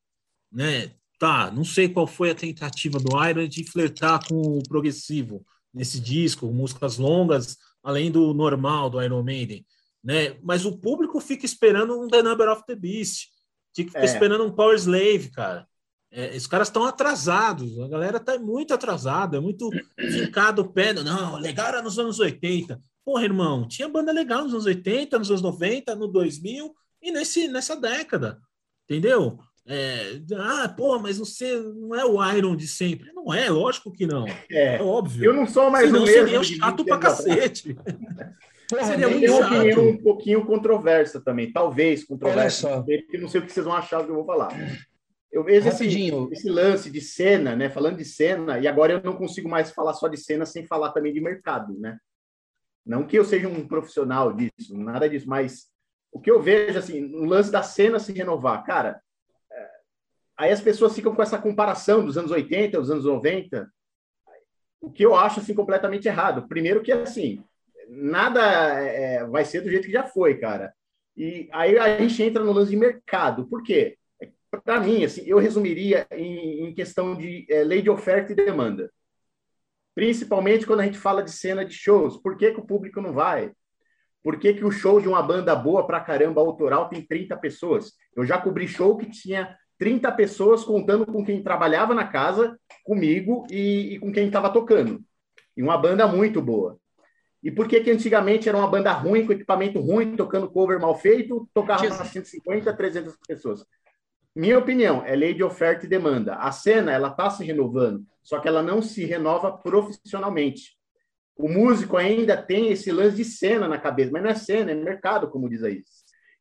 Né? Tá, não sei qual foi a tentativa do Iron de flertar com o progressivo nesse disco, músicas longas, além do normal do Iron Maiden, né? Mas o público fica esperando um The Number of the Beast, fica é. esperando um Power Slave, cara. É, os caras estão atrasados, a galera tá muito atrasada, é muito fincado o pé. Não, legal era nos anos 80. Porra, irmão, tinha banda legal nos anos 80, nos anos 90, no 2000 e nesse, nessa década, entendeu? É, ah, pô, mas você não é o Iron de sempre. Não é, lógico que não. É, é óbvio. Eu não sou mais Senão o mesmo. seria chato pra cacete. Porra, seria muito uma chato. opinião um pouquinho controversa também. Talvez controversa. Porque não sei o que vocês vão achar do que eu vou falar. Eu vejo esse, esse, lance de cena, né? Falando de cena, e agora eu não consigo mais falar só de cena sem falar também de mercado, né? Não que eu seja um profissional disso, nada disso, mas o que eu vejo, assim, no lance da cena se renovar, cara, Aí as pessoas ficam com essa comparação dos anos 80, dos anos 90, o que eu acho assim completamente errado. Primeiro que assim, nada é, vai ser do jeito que já foi, cara. E aí a gente entra no lance de mercado. Por quê? Para mim, assim, eu resumiria em, em questão de é, lei de oferta e demanda. Principalmente quando a gente fala de cena de shows. Por que, que o público não vai? por que, que o show de uma banda boa pra caramba, autoral, tem 30 pessoas? Eu já cobri show que tinha 30 pessoas contando com quem trabalhava na casa, comigo e, e com quem estava tocando. E uma banda muito boa. E por que, que antigamente era uma banda ruim, com equipamento ruim, tocando cover mal feito, tocava para 150, 300 pessoas? Minha opinião, é lei de oferta e demanda. A cena, ela está se renovando, só que ela não se renova profissionalmente. O músico ainda tem esse lance de cena na cabeça, mas não é cena, é mercado, como diz aí.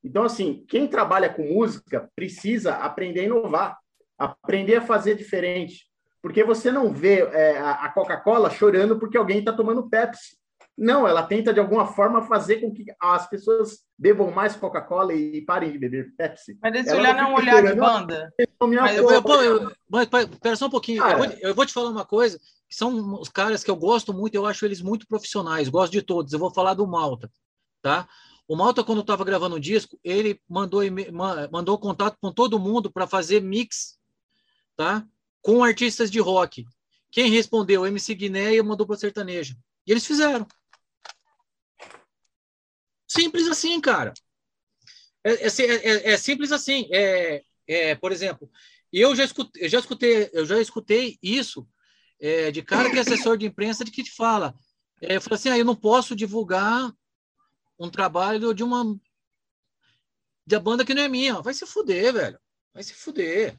Então, assim, quem trabalha com música precisa aprender a inovar, aprender a fazer diferente. Porque você não vê é, a Coca-Cola chorando porque alguém está tomando Pepsi. Não, ela tenta de alguma forma fazer com que as pessoas bebam mais Coca-Cola e parem de beber Pepsi. Mas esse olhar não é um olhar de banda. Mas eu, eu, eu, pera só um pouquinho. eu, vou, eu vou te falar uma coisa, que são os caras que eu gosto muito, eu acho eles muito profissionais, gosto de todos. Eu vou falar do Malta, tá? O Malta, quando estava gravando o disco, ele mandou, mandou contato com todo mundo para fazer mix, tá? Com artistas de rock. Quem respondeu? MC Guiné mandou para sertanejo. E eles fizeram. Simples assim, cara. É, é, é, é simples assim. É, é, por exemplo, eu já escutei, eu já escutei, eu já escutei isso é, de cara que é assessor de imprensa de que te fala. É, eu falei assim, ah, eu não posso divulgar um trabalho de uma da banda que não é minha. Vai se fuder, velho. Vai se fuder.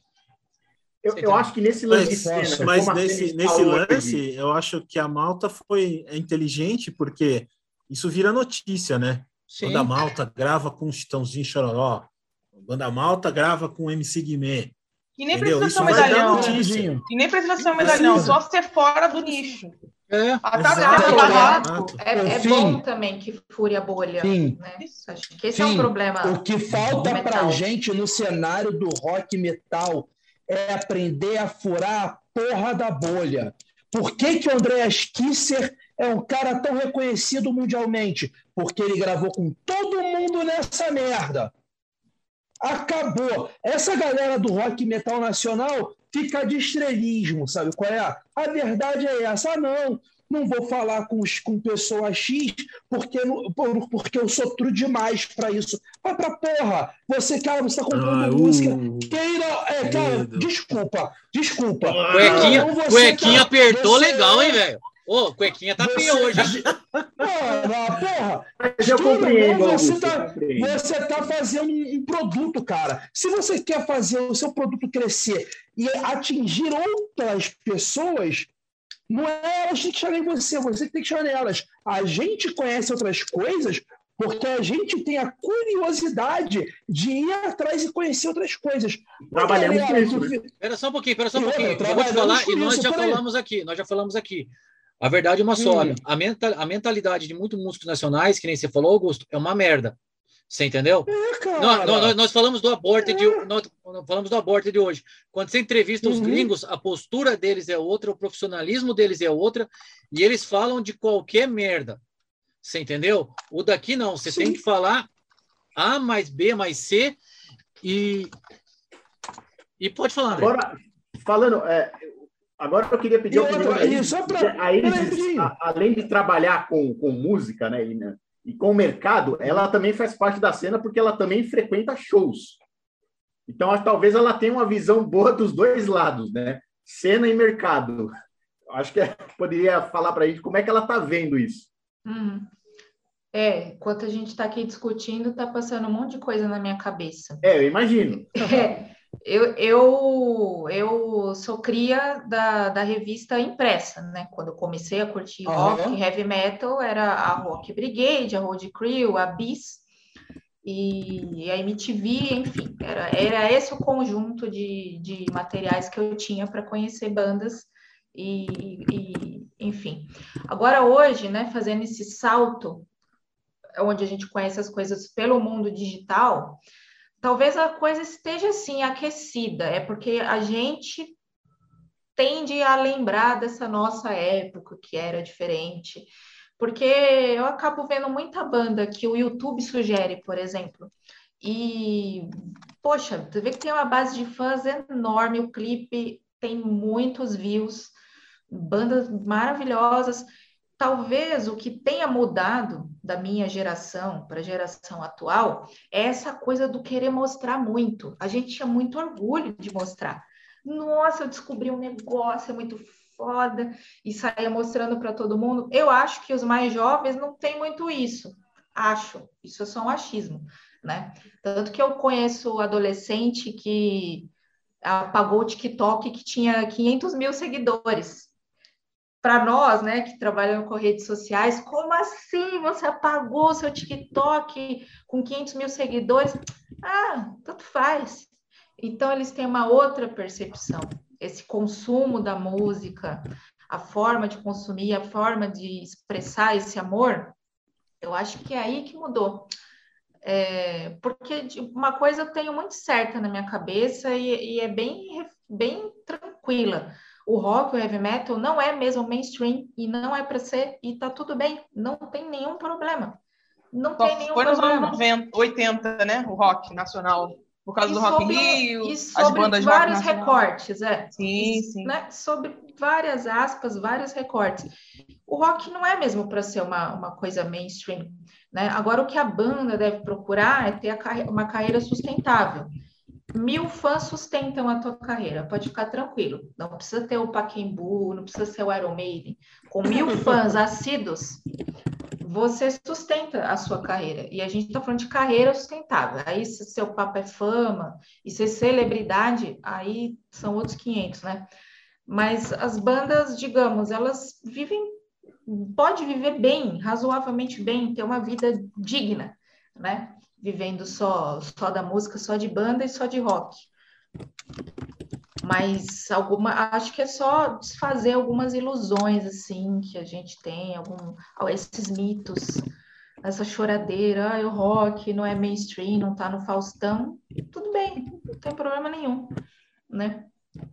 Eu, eu acho que nesse lance mas, cena, mas nesse, nesse lance, eu acho que a Malta foi inteligente porque isso vira notícia, né? Sim. Banda Malta grava com o Chitãozinho Chororó. Banda Malta grava com o MC Guimê. E nem Entendeu? precisa ser um medalhão. E nem precisa ser um medalhão, só ser fora do nicho. É, Até é, é bom também que fure a bolha. Sim. Né? Acho que esse Sim. é um problema. O que falta para gente no cenário do rock metal é aprender a furar a porra da bolha. Por que, que o Andreas Kisser é um cara tão reconhecido mundialmente? Porque ele gravou com todo mundo nessa merda. Acabou. Essa galera do rock metal nacional fica de estrelismo, sabe qual é? A verdade é essa. Ah, não, não vou falar com, com pessoa X porque, porque eu sou true demais para isso. Vai pra porra! Você, cara, você tá comprando ah, música. Uh, Queira. É, cara, desculpa, desculpa. Cuequinha, não, cuequinha tá, apertou você, legal, hein, velho? Ô, oh, cuequinha tá feia hoje. Porra, porra. Mas eu compreendo. Você tá, você tá fazendo um produto, cara. Se você quer fazer o seu produto crescer e atingir outras pessoas, não é elas que têm que chegar em você, você que tem que chegar nelas. A gente conhece outras coisas porque a gente tem a curiosidade de ir atrás e conhecer outras coisas. Trabalhamos com isso. Né? Espera só um pouquinho, espera só um pouquinho. Eu vou te falar, e nós já falamos aqui, nós já falamos aqui. A verdade é uma só. Hum. A, mental, a mentalidade de muitos músicos nacionais, que nem você falou, Augusto, é uma merda. Você entendeu? É, nós, nós, nós, falamos do aborto é. de nós, falamos do aborto de hoje. Quando você entrevista uhum. os gringos, a postura deles é outra, o profissionalismo deles é outra, e eles falam de qualquer merda. Você entendeu? O daqui não, você Sim. tem que falar A mais B mais C e e pode falar. Agora, falando, é, Agora eu queria pedir a opinião aí, além de trabalhar com, com música né, e, né, e com o mercado, ela também faz parte da cena porque ela também frequenta shows. Então, talvez ela tenha uma visão boa dos dois lados, né? Cena e mercado. Acho que poderia falar para a gente como é que ela está vendo isso. Hum. É, enquanto a gente está aqui discutindo, está passando um monte de coisa na minha cabeça. É, eu imagino. É, eu, eu, eu sou cria da, da revista impressa, né? Quando eu comecei a curtir uhum. rock heavy metal, era a Rock Brigade, a Road Crew, a Bis e a MTV, enfim, era, era esse o conjunto de, de materiais que eu tinha para conhecer bandas e, e, enfim. Agora, hoje, né, fazendo esse salto, onde a gente conhece as coisas pelo mundo digital, talvez a coisa esteja assim aquecida, é porque a gente tende a lembrar dessa nossa época que era diferente. Porque eu acabo vendo muita banda que o YouTube sugere, por exemplo. E, poxa, você vê que tem uma base de fãs enorme, o clipe tem muitos views, bandas maravilhosas. Talvez o que tenha mudado da minha geração para a geração atual é essa coisa do querer mostrar muito. A gente tinha muito orgulho de mostrar. Nossa, eu descobri um negócio é muito foda e saía mostrando para todo mundo. Eu acho que os mais jovens não têm muito isso. Acho, isso é só um achismo, né? Tanto que eu conheço adolescente que apagou o TikTok que tinha 500 mil seguidores para nós, né, que trabalham com redes sociais, como assim você apagou seu TikTok com 500 mil seguidores? Ah, tanto faz. Então, eles têm uma outra percepção. Esse consumo da música, a forma de consumir, a forma de expressar esse amor, eu acho que é aí que mudou. É, porque uma coisa eu tenho muito certa na minha cabeça e, e é bem, bem tranquila o rock, o heavy metal não é mesmo mainstream e não é para ser, e tá tudo bem, não tem nenhum problema. Não Só tem nenhum foi problema. Foi nos anos 90, 80, né? O rock nacional. Por causa e do Rock in Rio, e sobre as bandas vários recortes, é. Sim, e, sim. Né? Sobre várias aspas, vários recortes. O rock não é mesmo para ser uma, uma coisa mainstream. Né? Agora, o que a banda deve procurar é ter uma carreira sustentável mil fãs sustentam a tua carreira, pode ficar tranquilo. Não precisa ter o Paquembu, não precisa ser o Iron Maiden. Com mil fãs assíduos, você sustenta a sua carreira. E a gente está falando de carreira sustentável. Aí, se seu papo é fama e ser celebridade, aí são outros 500, né? Mas as bandas, digamos, elas vivem, pode viver bem, razoavelmente bem, ter uma vida digna, né? Vivendo só, só da música, só de banda e só de rock. Mas alguma, acho que é só desfazer algumas ilusões assim que a gente tem, algum, esses mitos, essa choradeira, ah, o rock não é mainstream, não tá no Faustão, tudo bem, não tem problema nenhum, né?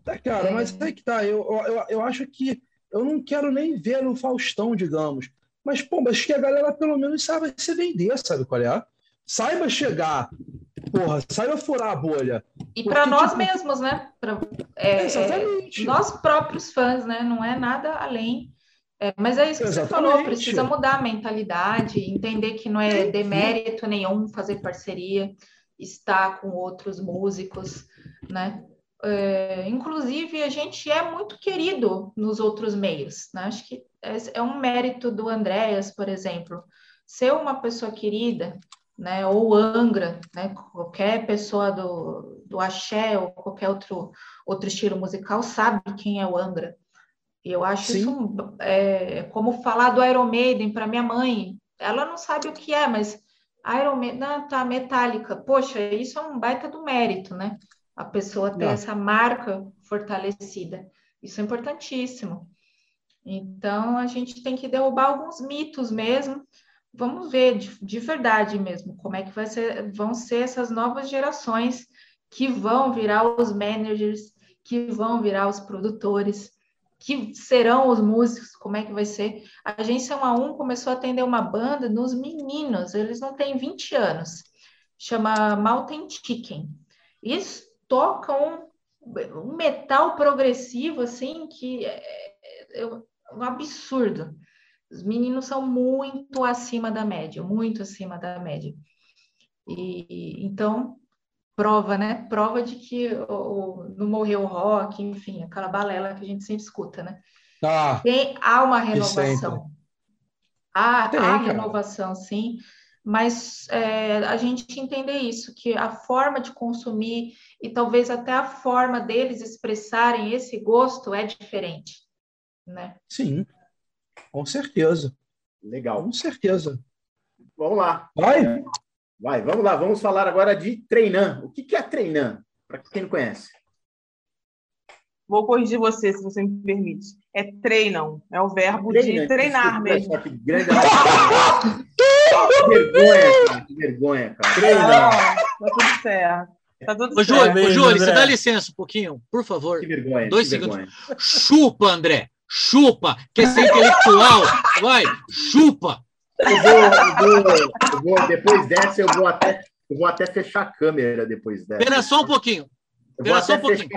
Tá, cara, é... mas é que tá, eu, eu, eu acho que eu não quero nem ver no Faustão, digamos. Mas, pô, acho que a galera pelo menos sabe se vender, sabe qual é? Saiba chegar, porra, saiba furar a bolha. E para nós tipo... mesmos, né? Pra, é, Exatamente. nós próprios fãs, né? Não é nada além. É, mas é isso que Exatamente. você falou, precisa mudar a mentalidade, entender que não é demérito nenhum fazer parceria, estar com outros músicos, né? É, inclusive, a gente é muito querido nos outros meios, né? Acho que é, é um mérito do Andréas, por exemplo, ser uma pessoa querida, né, ou Angra, né, qualquer pessoa do, do axé ou qualquer outro, outro estilo musical sabe quem é o Angra. E eu acho Sim. isso é, como falar do Iron Maiden para minha mãe. Ela não sabe o que é, mas Iron Maiden, não, tá, metálica. Poxa, isso é um baita do mérito, né? A pessoa ter não. essa marca fortalecida. Isso é importantíssimo. Então, a gente tem que derrubar alguns mitos mesmo, vamos ver de, de, verdade mesmo como é que vai ser, vão ser essas novas gerações que vão virar os managers, que vão virar os produtores, que serão os músicos, como é que vai ser. A Agência 1 a 1 começou a atender uma banda nos meninos, eles não têm 20 anos, chama Mountain Chicken. Eles tocam um metal progressivo, assim, que é, é, é um absurdo. Os meninos são muito acima da média, muito acima da média. E então prova, né? Prova de que o, o, não morreu o rock, enfim, aquela balela que a gente sempre escuta, né? Ah, Tem, há uma renovação. Há, Tem, há renovação, sim, mas é, a gente entender isso, que a forma de consumir e talvez até a forma deles expressarem esse gosto é diferente, né? Sim. Com certeza. Legal. Com certeza. Vamos lá. Vai? Vai, vamos lá. Vamos falar agora de treinando. O que é treinar? Para quem não conhece. Vou corrigir você, se você me permite. É treinam. É o verbo de treinar mesmo. Que grande... que vergonha, cara. Que vergonha, cara. Treinam. Tá tudo certo. Tá tudo ô, Júlio, ô, Júlio, você dá licença um pouquinho, por favor. Que vergonha. Dois que segundos. Vergonha. Chupa, André chupa, quer ser intelectual, vai, chupa. Eu vou, eu vou, eu vou, depois dessa, eu vou até, eu vou até fechar a câmera depois dessa. Espera só um pouquinho. Espera só um pouquinho.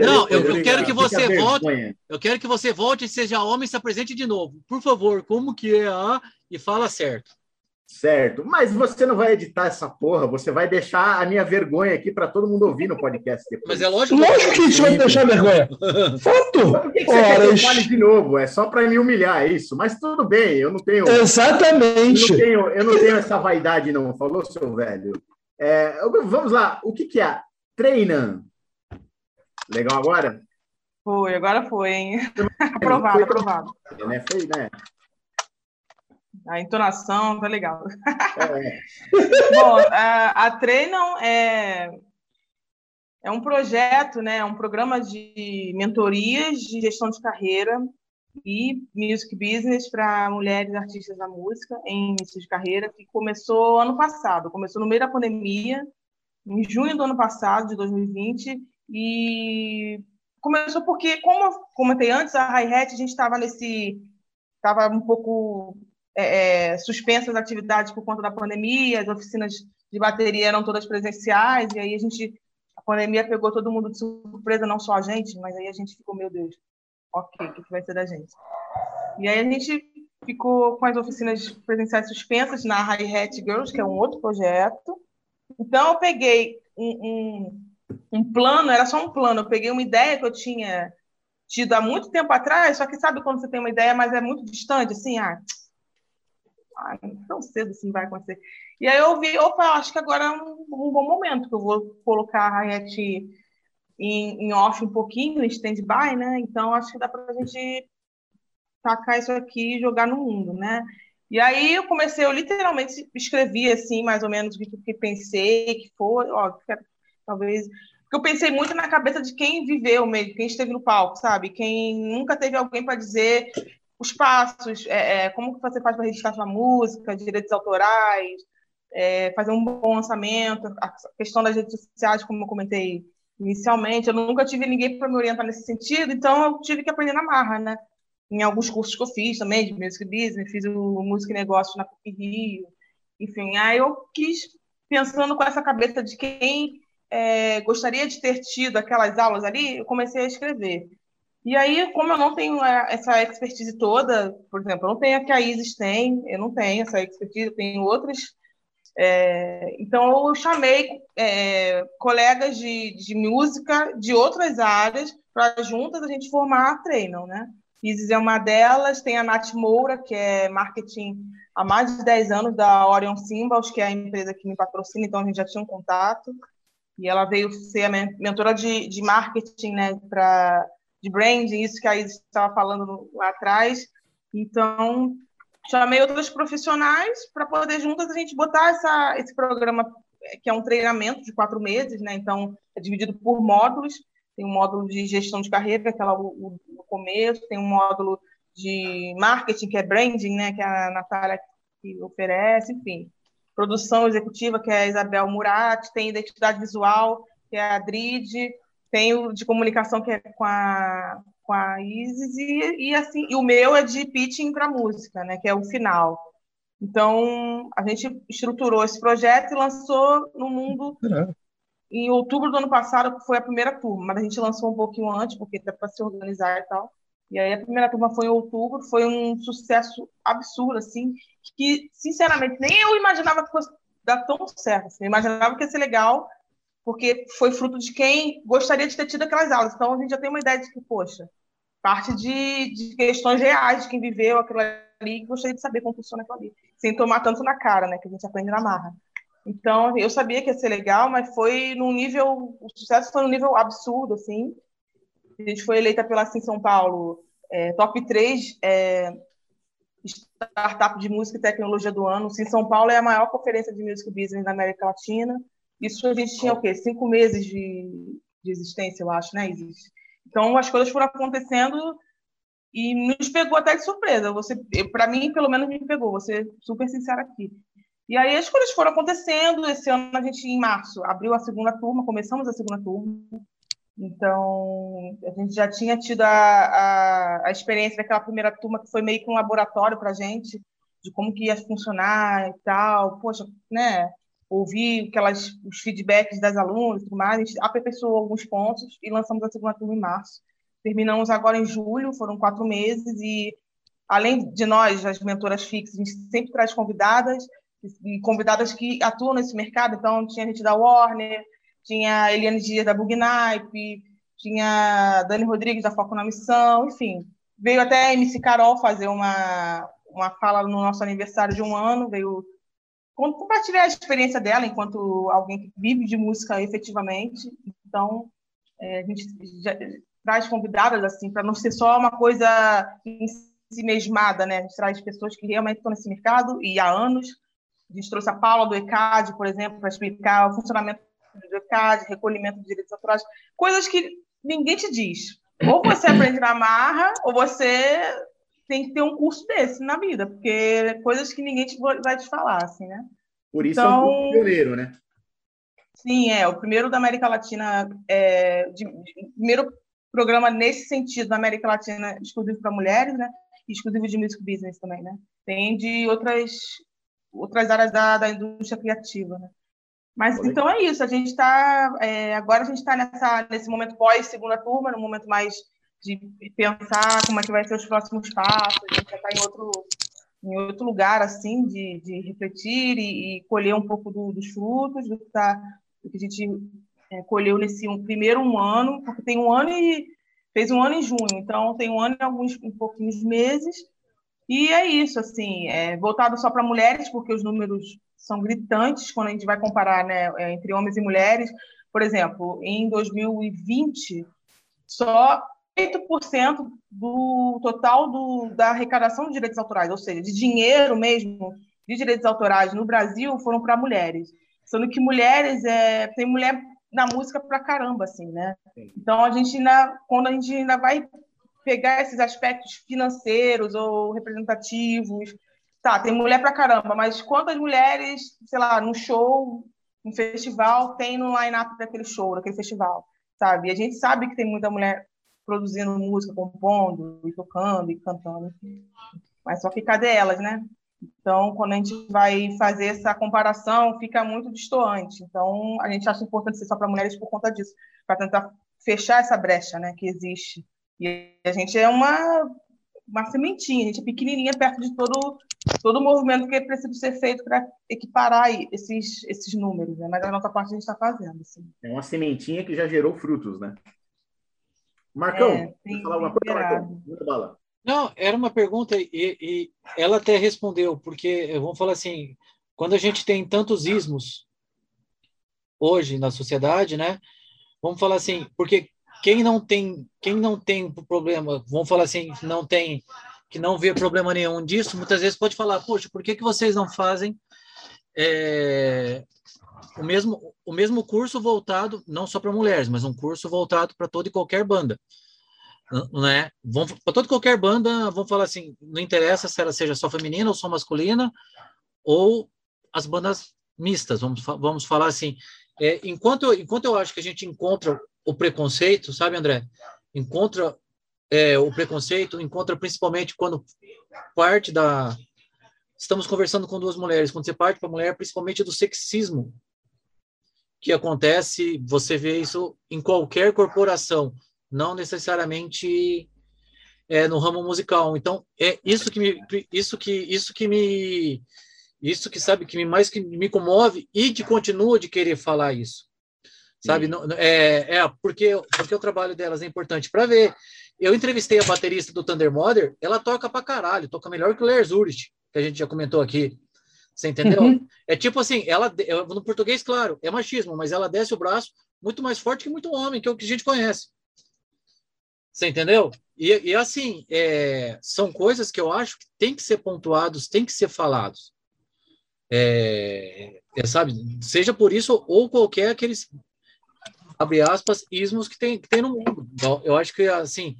Não, eu, eu quero que você volte. Eu quero que você volte e seja homem e se apresente de novo. Por favor, como que é a e fala certo. Certo. Mas você não vai editar essa porra, você vai deixar a minha vergonha aqui para todo mundo ouvir no podcast depois. Mas é lógico. Lógico que a gente vai deixar a vergonha. Foto! Por que, que você quer que eu fale de novo? É só para me humilhar, é isso. Mas tudo bem, eu não tenho. Exatamente. Eu não tenho, eu não tenho essa vaidade, não. Falou, seu velho. É, vamos lá. O que, que é? Treina. Legal agora? Foi, agora foi, hein? aprovado, foi, aprovado. Né? Foi, né? A entonação tá legal. É. Bom, a, a Treinam é, é um projeto, né, é um programa de mentorias de gestão de carreira e music business para mulheres artistas da música em início de carreira, que começou ano passado, começou no meio da pandemia, em junho do ano passado, de 2020, e começou porque, como comentei antes, a Hi-Hat, a gente estava nesse estava um pouco é, é, suspensas atividades por conta da pandemia, as oficinas de bateria eram todas presenciais, e aí a gente, a pandemia pegou todo mundo de surpresa, não só a gente, mas aí a gente ficou, meu Deus, ok, o que vai ser da gente? E aí a gente ficou com as oficinas presenciais suspensas na Hi-Hat Girls, que é um outro projeto. Então eu peguei um, um, um plano, era só um plano, eu peguei uma ideia que eu tinha tido há muito tempo atrás, só que sabe quando você tem uma ideia, mas é muito distante, assim, ah, ah, tão cedo assim vai acontecer. E aí eu vi, opa, acho que agora é um, um bom momento que eu vou colocar a Riot em, em off um pouquinho, em stand-by, né? Então acho que dá para a gente tacar isso aqui e jogar no mundo, né? E aí eu comecei, eu literalmente escrevi assim, mais ou menos o que, que pensei, que foi, ó, talvez porque eu pensei muito na cabeça de quem viveu mesmo, quem esteve no palco, sabe? Quem nunca teve alguém para dizer os passos, é, é, como que você faz para registrar sua música, direitos autorais, é, fazer um bom lançamento, a questão das redes sociais, como eu comentei inicialmente, eu nunca tive ninguém para me orientar nesse sentido, então eu tive que aprender na marra, né? Em alguns cursos que eu fiz também, de Music Business, fiz o Música e Negócios na PUC Rio, enfim, aí eu quis, pensando com essa cabeça de quem é, gostaria de ter tido aquelas aulas ali, eu comecei a escrever. E aí, como eu não tenho é, essa expertise toda, por exemplo, eu não tenho a que a Isis tem, eu não tenho essa expertise, eu tenho outras. É, então, eu chamei é, colegas de, de música de outras áreas para juntas a gente formar a Treinam, né? Isis é uma delas, tem a Nath Moura, que é marketing há mais de 10 anos da Orion Symbols, que é a empresa que me patrocina, então a gente já tinha um contato. E ela veio ser a mentora de, de marketing né, para de branding, isso que a Isis estava falando lá atrás. Então, chamei outros profissionais para poder juntas a gente botar essa, esse programa, que é um treinamento de quatro meses, né? Então, é dividido por módulos. Tem um módulo de gestão de carreira, que é lá o, o começo, tem um módulo de marketing, que é branding, né? Que é a Natália que oferece, enfim. Produção executiva, que é a Isabel Murat, tem identidade visual, que é a Adrid, tem o de comunicação que é com a, com a Isis, e, e assim, e o meu é de pitching para música, né, que é o final. Então, a gente estruturou esse projeto e lançou no mundo é. em outubro do ano passado, foi a primeira turma, mas a gente lançou um pouquinho antes, porque até para se organizar e tal. E aí a primeira turma foi em outubro, foi um sucesso absurdo, assim, que, sinceramente, nem eu imaginava que fosse dar tão certo. Assim. Eu imaginava que ia ser legal, porque foi fruto de quem gostaria de ter tido aquelas aulas. Então, a gente já tem uma ideia de que, poxa, parte de, de questões reais de quem viveu aquilo ali e gostaria de saber como funciona aquilo ali, sem tomar tanto na cara, né, que a gente aprende na marra. Então, eu sabia que ia ser legal, mas foi num nível, o sucesso foi num nível absurdo, assim. A gente foi eleita pela Sim São Paulo, é, top 3 é, startup de música e tecnologia do ano. Sim São Paulo é a maior conferência de music business da América Latina. Isso a gente tinha o quê? Cinco meses de, de existência, eu acho, né, Isis? Então, as coisas foram acontecendo e nos pegou até de surpresa. Você, para mim, pelo menos me pegou. Ser super sincera aqui. E aí as coisas foram acontecendo. Esse ano a gente, em março, abriu a segunda turma, começamos a segunda turma. Então, a gente já tinha tido a, a, a experiência daquela primeira turma que foi meio que um laboratório para a gente, de como que ia funcionar e tal. Poxa, né? Ouvir aquelas, os feedbacks das alunas e tudo mais, a gente aperfeiçoou alguns pontos e lançamos a segunda turma em março. Terminamos agora em julho, foram quatro meses, e além de nós, as mentoras fixas, a gente sempre traz convidadas, e convidadas que atuam nesse mercado, então tinha gente da Warner, tinha a Eliane Dias da Bugnipe, tinha Dani Rodrigues da Foco na Missão, enfim. Veio até a MC Carol fazer uma, uma fala no nosso aniversário de um ano, veio compartilhar a experiência dela enquanto alguém que vive de música efetivamente. Então, é, a gente já traz convidadas assim para não ser só uma coisa em si mesmada, né? A gente traz pessoas que realmente estão nesse mercado e há anos. A gente trouxe a Paula do ECAD, por exemplo, para explicar o funcionamento do ECAD, recolhimento de direitos autorais, coisas que ninguém te diz. Ou você aprende na marra, ou você tem que ter um curso desse na vida, porque coisas que ninguém te, vai te falar, assim, né? Por isso então, é um então, pioneiro, né? Sim, é. O primeiro da América Latina, é, de, de, primeiro programa nesse sentido da América Latina exclusivo para mulheres, né? E exclusivo de music business também, né? Tem de outras outras áreas da, da indústria criativa, né? Mas então é isso, a gente está. É, agora a gente está nesse momento pós-segunda turma, no momento mais de pensar como é que vai ser os próximos passos, a gente já está em outro, em outro lugar, assim, de, de refletir e, e colher um pouco do, dos frutos do que, tá, do que a gente é, colheu nesse um, primeiro um ano, porque tem um ano e fez um ano em junho, então tem um ano e alguns um pouquinhos meses, e é isso, assim, é, voltado só para mulheres, porque os números são gritantes quando a gente vai comparar né, é, entre homens e mulheres. Por exemplo, em 2020, só 8% do total do, da arrecadação de direitos autorais, ou seja, de dinheiro mesmo de direitos autorais no Brasil, foram para mulheres. Sendo que mulheres, é, tem mulher na música pra caramba, assim, né? Então, a gente ainda, quando a gente ainda vai pegar esses aspectos financeiros ou representativos, Tá, tem mulher pra caramba, mas quantas mulheres, sei lá, no show, no festival, tem no line-up daquele show, daquele festival, sabe? E a gente sabe que tem muita mulher produzindo música, compondo, e tocando, e cantando, mas só que cadê elas, né? Então, quando a gente vai fazer essa comparação, fica muito distoante. Então, a gente acha importante ser só para mulheres por conta disso, para tentar fechar essa brecha né, que existe. E a gente é uma uma sementinha, a gente é pequenininha perto de todo, todo o movimento que precisa ser feito para equiparar esses, esses números, né? mas a nossa parte a gente está fazendo. Assim. É uma sementinha que já gerou frutos, né? Marcão, é, tem, falar alguma coisa, Marcão? Muita bala. Não, era uma pergunta e, e, ela até respondeu, porque vamos falar assim, quando a gente tem tantos ismos hoje na sociedade, né? Vamos falar assim, porque quem não tem, quem não tem problema, vamos falar assim, não tem, que não vê problema nenhum disso, muitas vezes pode falar, poxa, por que, que vocês não fazem é, o mesmo o mesmo curso voltado não só para mulheres, mas um curso voltado para toda e qualquer banda, né? Para toda e qualquer banda, vamos falar assim, não interessa se ela seja só feminina ou só masculina ou as bandas mistas, vamos vamos falar assim. É, enquanto enquanto eu acho que a gente encontra o preconceito, sabe, André? Encontra é, o preconceito, encontra principalmente quando parte da. Estamos conversando com duas mulheres, quando você parte para a mulher, principalmente do sexismo que acontece, você vê isso em qualquer corporação, não necessariamente é, no ramo musical. Então, é isso que me, isso que, isso que me, isso que sabe que me mais que me comove e de continua de querer falar isso sabe? Não, é, é porque, porque o trabalho delas é importante para ver. Eu entrevistei a baterista do Thunder Mother, ela toca pra caralho, toca melhor que o Lars Ulrich, que a gente já comentou aqui. Você entendeu? Uhum. É tipo assim, ela no português, claro, é machismo, mas ela desce o braço muito mais forte que muito homem, que é o que a gente conhece. Você entendeu? E, e assim, é, são coisas que eu acho que tem que ser pontuados, tem que ser falados. É, é, sabe? Seja por isso ou qualquer aqueles abre aspas, ismos que tem, que tem no mundo. Então, eu acho que, assim,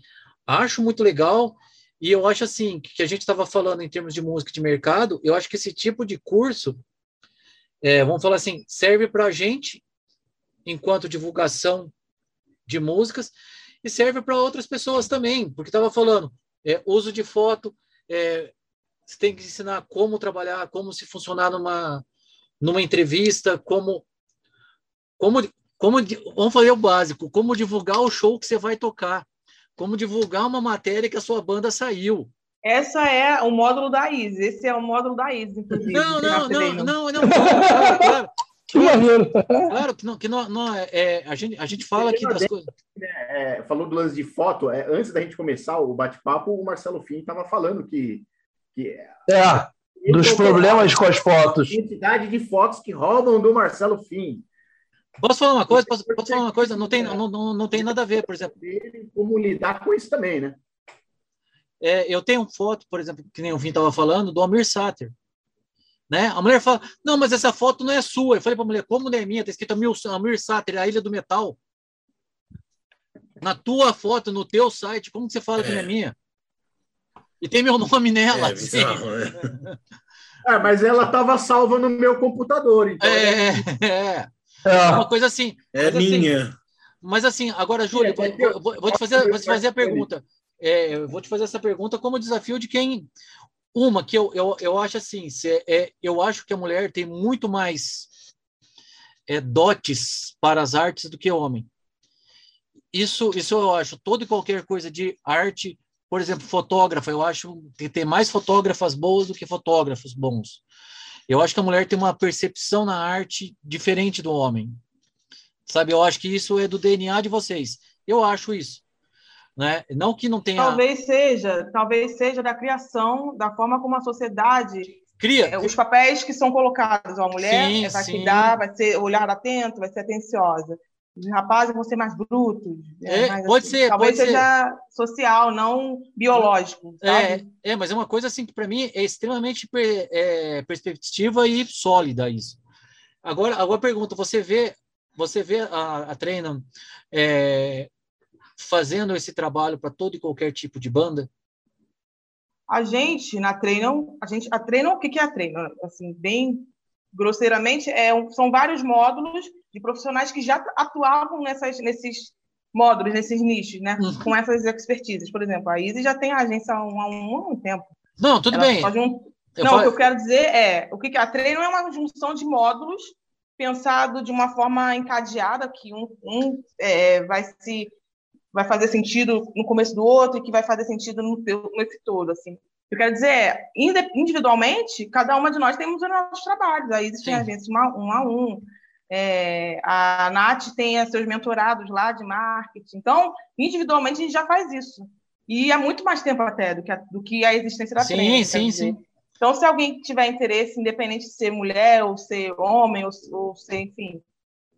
acho muito legal e eu acho, assim, que a gente estava falando em termos de música de mercado, eu acho que esse tipo de curso, é, vamos falar assim, serve para a gente, enquanto divulgação de músicas, e serve para outras pessoas também, porque estava falando, é, uso de foto, é, você tem que ensinar como trabalhar, como se funcionar numa, numa entrevista, como como como vamos fazer o básico, como divulgar o show que você vai tocar, como divulgar uma matéria que a sua banda saiu. Essa é o módulo da ISIS. Esse é o módulo da ISIS, inclusive. Não, não, não, não, não, claro, claro. Que maneiro. Claro que não, que não, não é, é, a, gente, a gente fala aqui das coisas. É, falou do lance de foto. É, antes da gente começar o bate-papo, o Marcelo Fim estava falando que, que. É, dos problemas com as fotos. Quantidade de fotos que roubam do Marcelo Fim. Posso falar uma coisa? Posso, posso falar uma coisa? Não tem, não, não, não tem nada a ver, por exemplo. Como lidar com isso também, né? É, eu tenho foto, por exemplo, que nem o Vim estava falando, do Amir Sater. Né? A mulher fala, não, mas essa foto não é sua. Eu falei para a mulher, como não é minha? Está escrito Amir Sater, a Ilha do Metal. Na tua foto, no teu site, como você fala é. que não é minha? E tem meu nome nela. É, assim. é. é mas ela estava salva no meu computador. Então é, é. É. Uma coisa assim. É mas, assim, minha. Assim, mas assim, agora, Júlio, vou, vou, vou, te fazer, vou te fazer a pergunta. É, eu vou te fazer essa pergunta como desafio de quem. Uma que eu, eu, eu acho assim, se, é, eu acho que a mulher tem muito mais é, dotes para as artes do que o homem. Isso, isso eu acho. Toda e qualquer coisa de arte, por exemplo, fotógrafa, eu acho que tem mais fotógrafas boas do que fotógrafos bons. Eu acho que a mulher tem uma percepção na arte diferente do homem. Sabe, eu acho que isso é do DNA de vocês. Eu acho isso né? Não que não tenha. Talvez seja, talvez seja da criação, da forma como a sociedade cria é, os papéis que são colocados. A mulher sim, é, vai sim. cuidar, vai ser olhar atento, vai ser atenciosa. Os rapazes vão ser mais brutos. É, é mais pode assim, ser, talvez pode seja ser. social, não biológico. É, é, mas é uma coisa assim que para mim é extremamente é, perspectiva e sólida isso. Agora, agora pergunta, você vê, você vê a, a treina é, fazendo esse trabalho para todo e qualquer tipo de banda? A gente, na Treinam, a gente, a Treinam, o que, que é a Treinam? Assim, bem grosseiramente, é, são vários módulos de profissionais que já atuavam nessas, nesses módulos, nesses nichos, né? Uhum. Com essas expertises. Por exemplo, a Easy já tem a agência há um, há um, um tempo. Não, tudo Ela bem. Um... Não, falo... o que eu quero dizer é, o que, a Treino é uma junção de módulos pensado de uma forma encadeada, que um, um é, vai se vai fazer sentido no começo do outro e que vai fazer sentido no nesse todo, assim. Eu quero dizer, individualmente, cada uma de nós temos os nossos trabalhos. Aí existem agências um a um. É, a Nath tem seus mentorados lá de marketing. Então, individualmente, a gente já faz isso. E há muito mais tempo até do que a, do que a existência da Sim, sim, sim. Então, se alguém tiver interesse, independente de ser mulher ou ser homem ou, ou ser, enfim,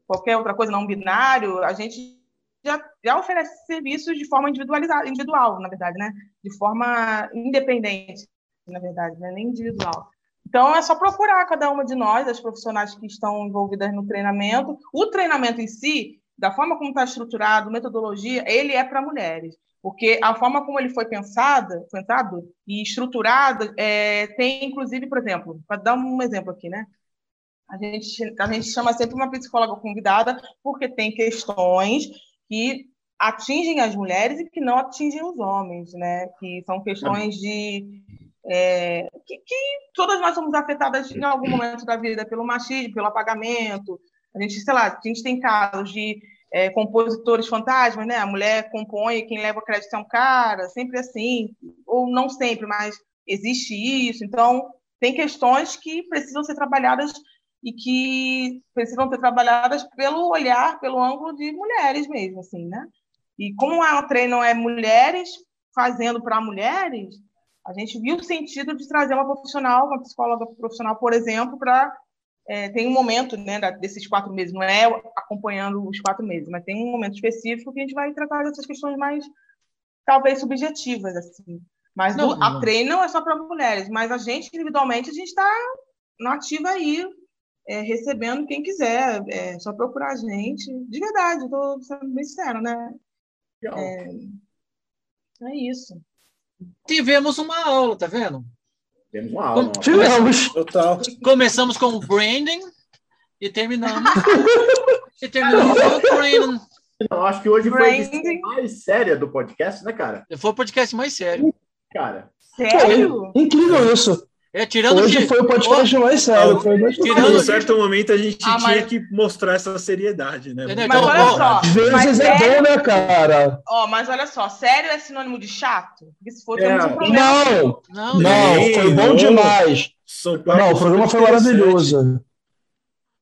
qualquer outra coisa não binário, a gente já, já oferece serviços de forma individualizada, individual, na verdade, né? De forma independente, na verdade, né? nem individual. Então, é só procurar cada uma de nós, as profissionais que estão envolvidas no treinamento. O treinamento em si, da forma como está estruturado, metodologia, ele é para mulheres. Porque a forma como ele foi pensado, pensado e estruturado, é, tem, inclusive, por exemplo, para dar um exemplo aqui, né? A gente, a gente chama sempre uma psicóloga convidada porque tem questões que atingem as mulheres e que não atingem os homens, né? Que são questões de é, que, que, todas nós somos afetadas em algum momento da vida pelo machismo, pelo apagamento. A gente, sei lá, a gente tem casos de é, compositores fantasmas, né? A mulher compõe quem leva crédito é um cara, sempre assim, ou não sempre, mas existe isso. Então, tem questões que precisam ser trabalhadas e que precisam ser trabalhadas pelo olhar, pelo ângulo de mulheres mesmo, assim, né? E como a treino é mulheres fazendo para mulheres, a gente viu o sentido de trazer uma profissional, uma psicóloga profissional, por exemplo, para é, tem um momento né, desses quatro meses, não é acompanhando os quatro meses, mas tem um momento específico que a gente vai tratar dessas questões mais, talvez, subjetivas, assim. Mas não, não. a treino não é só para mulheres, mas a gente, individualmente, a gente está na ativa aí, é, recebendo quem quiser. É só procurar a gente. De verdade, estou sendo bem sincero, né? É, é, isso. Tivemos uma aula, tá vendo? Tivemos uma aula. Tivemos. Total. Começamos com o branding e terminamos. e terminamos com o training. Não, acho que hoje branding. foi a mais séria do podcast, né, cara? Foi o podcast mais sério. Cara. Sério? incrível isso. É, tirando Hoje de- foi o podcast mais sério. Foi mais Tirando- Em um certo momento a gente Ah, tinha mas- que mostrar essa seriedade, né? Entendeu? Mas Então, olha ó, só, Às vezes mas é sério, bom, né, cara? ó, mas olha só, sério é sinônimo de chato? Porque se for, É. temos um problema. Não, Não, não, foi bom não. demais. Não, o programa foi maravilhoso.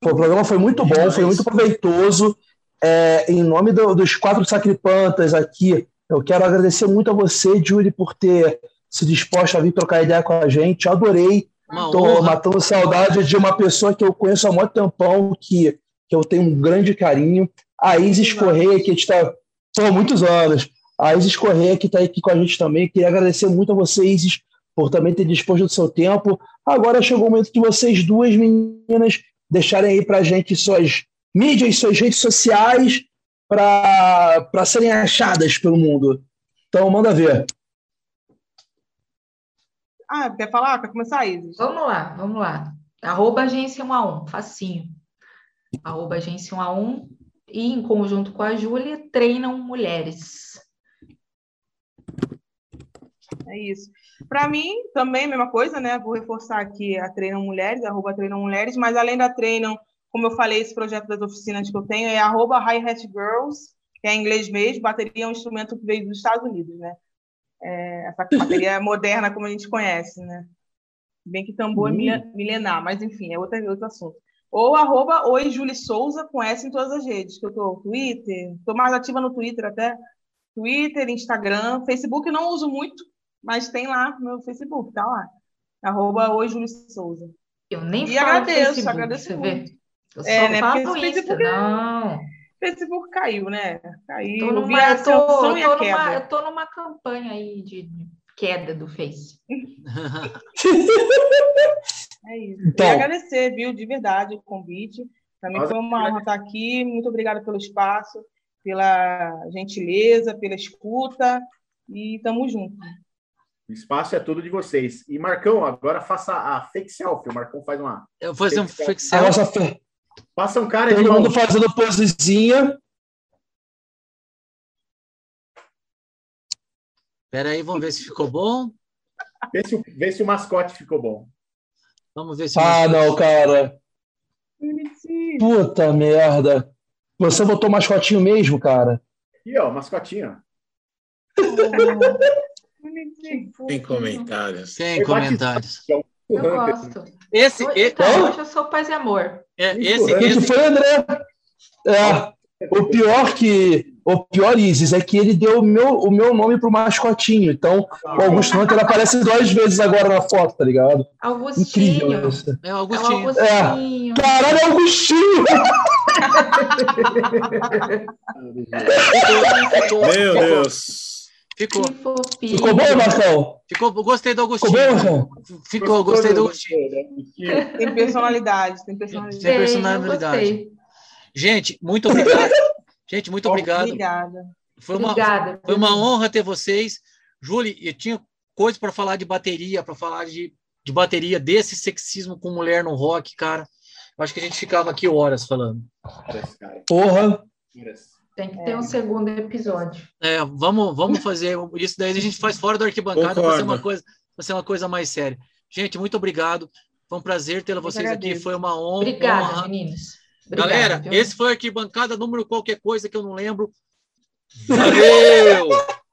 O programa foi muito bom, foi muito proveitoso. É, em nome do- dos quatro sacripantas aqui, eu quero agradecer muito a você, Júlia, por ter se disposto a vir trocar ideia com a gente. Adorei. honra. matando saudade de uma pessoa que eu conheço há muito tempão, que, que eu tenho um grande carinho. A Isis Correia, que está por muitos anos. A Isis Correia, que está aqui com a gente também. Queria agradecer muito a você, Isis, por também ter disposto do seu tempo. Agora chegou o momento de vocês duas meninas deixarem aí pra gente suas mídias, suas redes sociais para serem achadas pelo mundo. Então, manda ver. Ah, quer falar? Quer começar, Isis? Vamos lá, vamos lá. Arroba agência 1 a 1, facinho. Arroba agência 1 a 1 e em conjunto com a Júlia treinam mulheres. É isso. Para mim, também a mesma coisa, né? Vou reforçar aqui a Treinam Mulheres, arroba Treinam Mulheres, mas além da Treinam, como eu falei, esse projeto das oficinas que eu tenho é arroba Hi Hat Girls, que é em inglês mesmo, bateria é um instrumento que veio dos Estados Unidos, né? É, essa bateria moderna como a gente conhece, né? Bem que tambor é mile- milenar, mas enfim, é outro, outro assunto. Ou arroba Oi Julie Souza, com S em todas as redes, que eu tô Twitter, tô mais ativa no Twitter até, Twitter, Instagram, Facebook não uso muito, mas tem lá no meu Facebook, tá lá. Arroba Oi Júlio Souza. Eu nem E agradeço, Facebook, agradeço você muito. vê? Eu É, né, porque Facebook é- não. Facebook caiu, né? Caiu. Tô numa, a eu tô, ascensão e eu a tô numa, queda. eu tô numa campanha aí de queda do Face. É isso. Então- E agradecer, viu, de verdade, o convite. Para mim foi uma honra estar aqui. Muito obrigada pelo espaço, pela gentileza, pela escuta. E estamos juntos. O espaço é tudo de vocês. E Marcão, agora faça a fake selfie. O Marcão faz uma. Eu vou fazer um A flexão. nossa fe- Passa um cara de todo mundo longe. fazendo posezinha. Pera aí, vamos ver se ficou bom. Vê se, o- vê se o mascote ficou bom. Vamos ver se. Ah, não, cara. Bonitinho. Puta merda. Você botou mascotinho mesmo, cara? E ó, mascotinho. Bonitinho. Tem comentários. Tem Eu comentários. Eu Hunter. gosto. Esse, e- Hã? hoje eu sou paz e amor. É, esse, Esse esse, foi o André. É. O pior que. O pior, Isis, é que ele deu o meu, o meu nome pro mascotinho. Então, o Augusto Hunter aparece duas vezes agora na foto, tá ligado? Incrível Augustinho. isso. é o É o Augustinho. Augustinho. Caralho, Augustinho! Meu Deus. Ficou. Ficou bom, Marcão? ficou. Gostei do Ficou bom. Marcão? Ficou, gostei do Agostinho. Tem personalidade, tem personalidade. Tem Tem, personalidade. Gente, muito obrigado. Gente, muito obrigado. Obrigada. Foi uma, Obrigada. foi uma honra ter vocês. Julie, eu tinha coisa para falar de bateria, para falar de, de bateria, desse sexismo com mulher no rock, cara. Eu acho que a gente ficava aqui horas falando. Porra. Tem que ter um segundo episódio. É, vamos, vamos fazer isso daí a gente faz fora da arquibancada para ser uma coisa, pra ser uma coisa mais séria. Gente, muito obrigado. Foi um prazer tê-la vocês aqui. Foi uma honra. Obrigada, honra. meninos. Obrigada, Galera, viu? esse foi a arquibancada número qualquer coisa que eu não lembro. Valeu!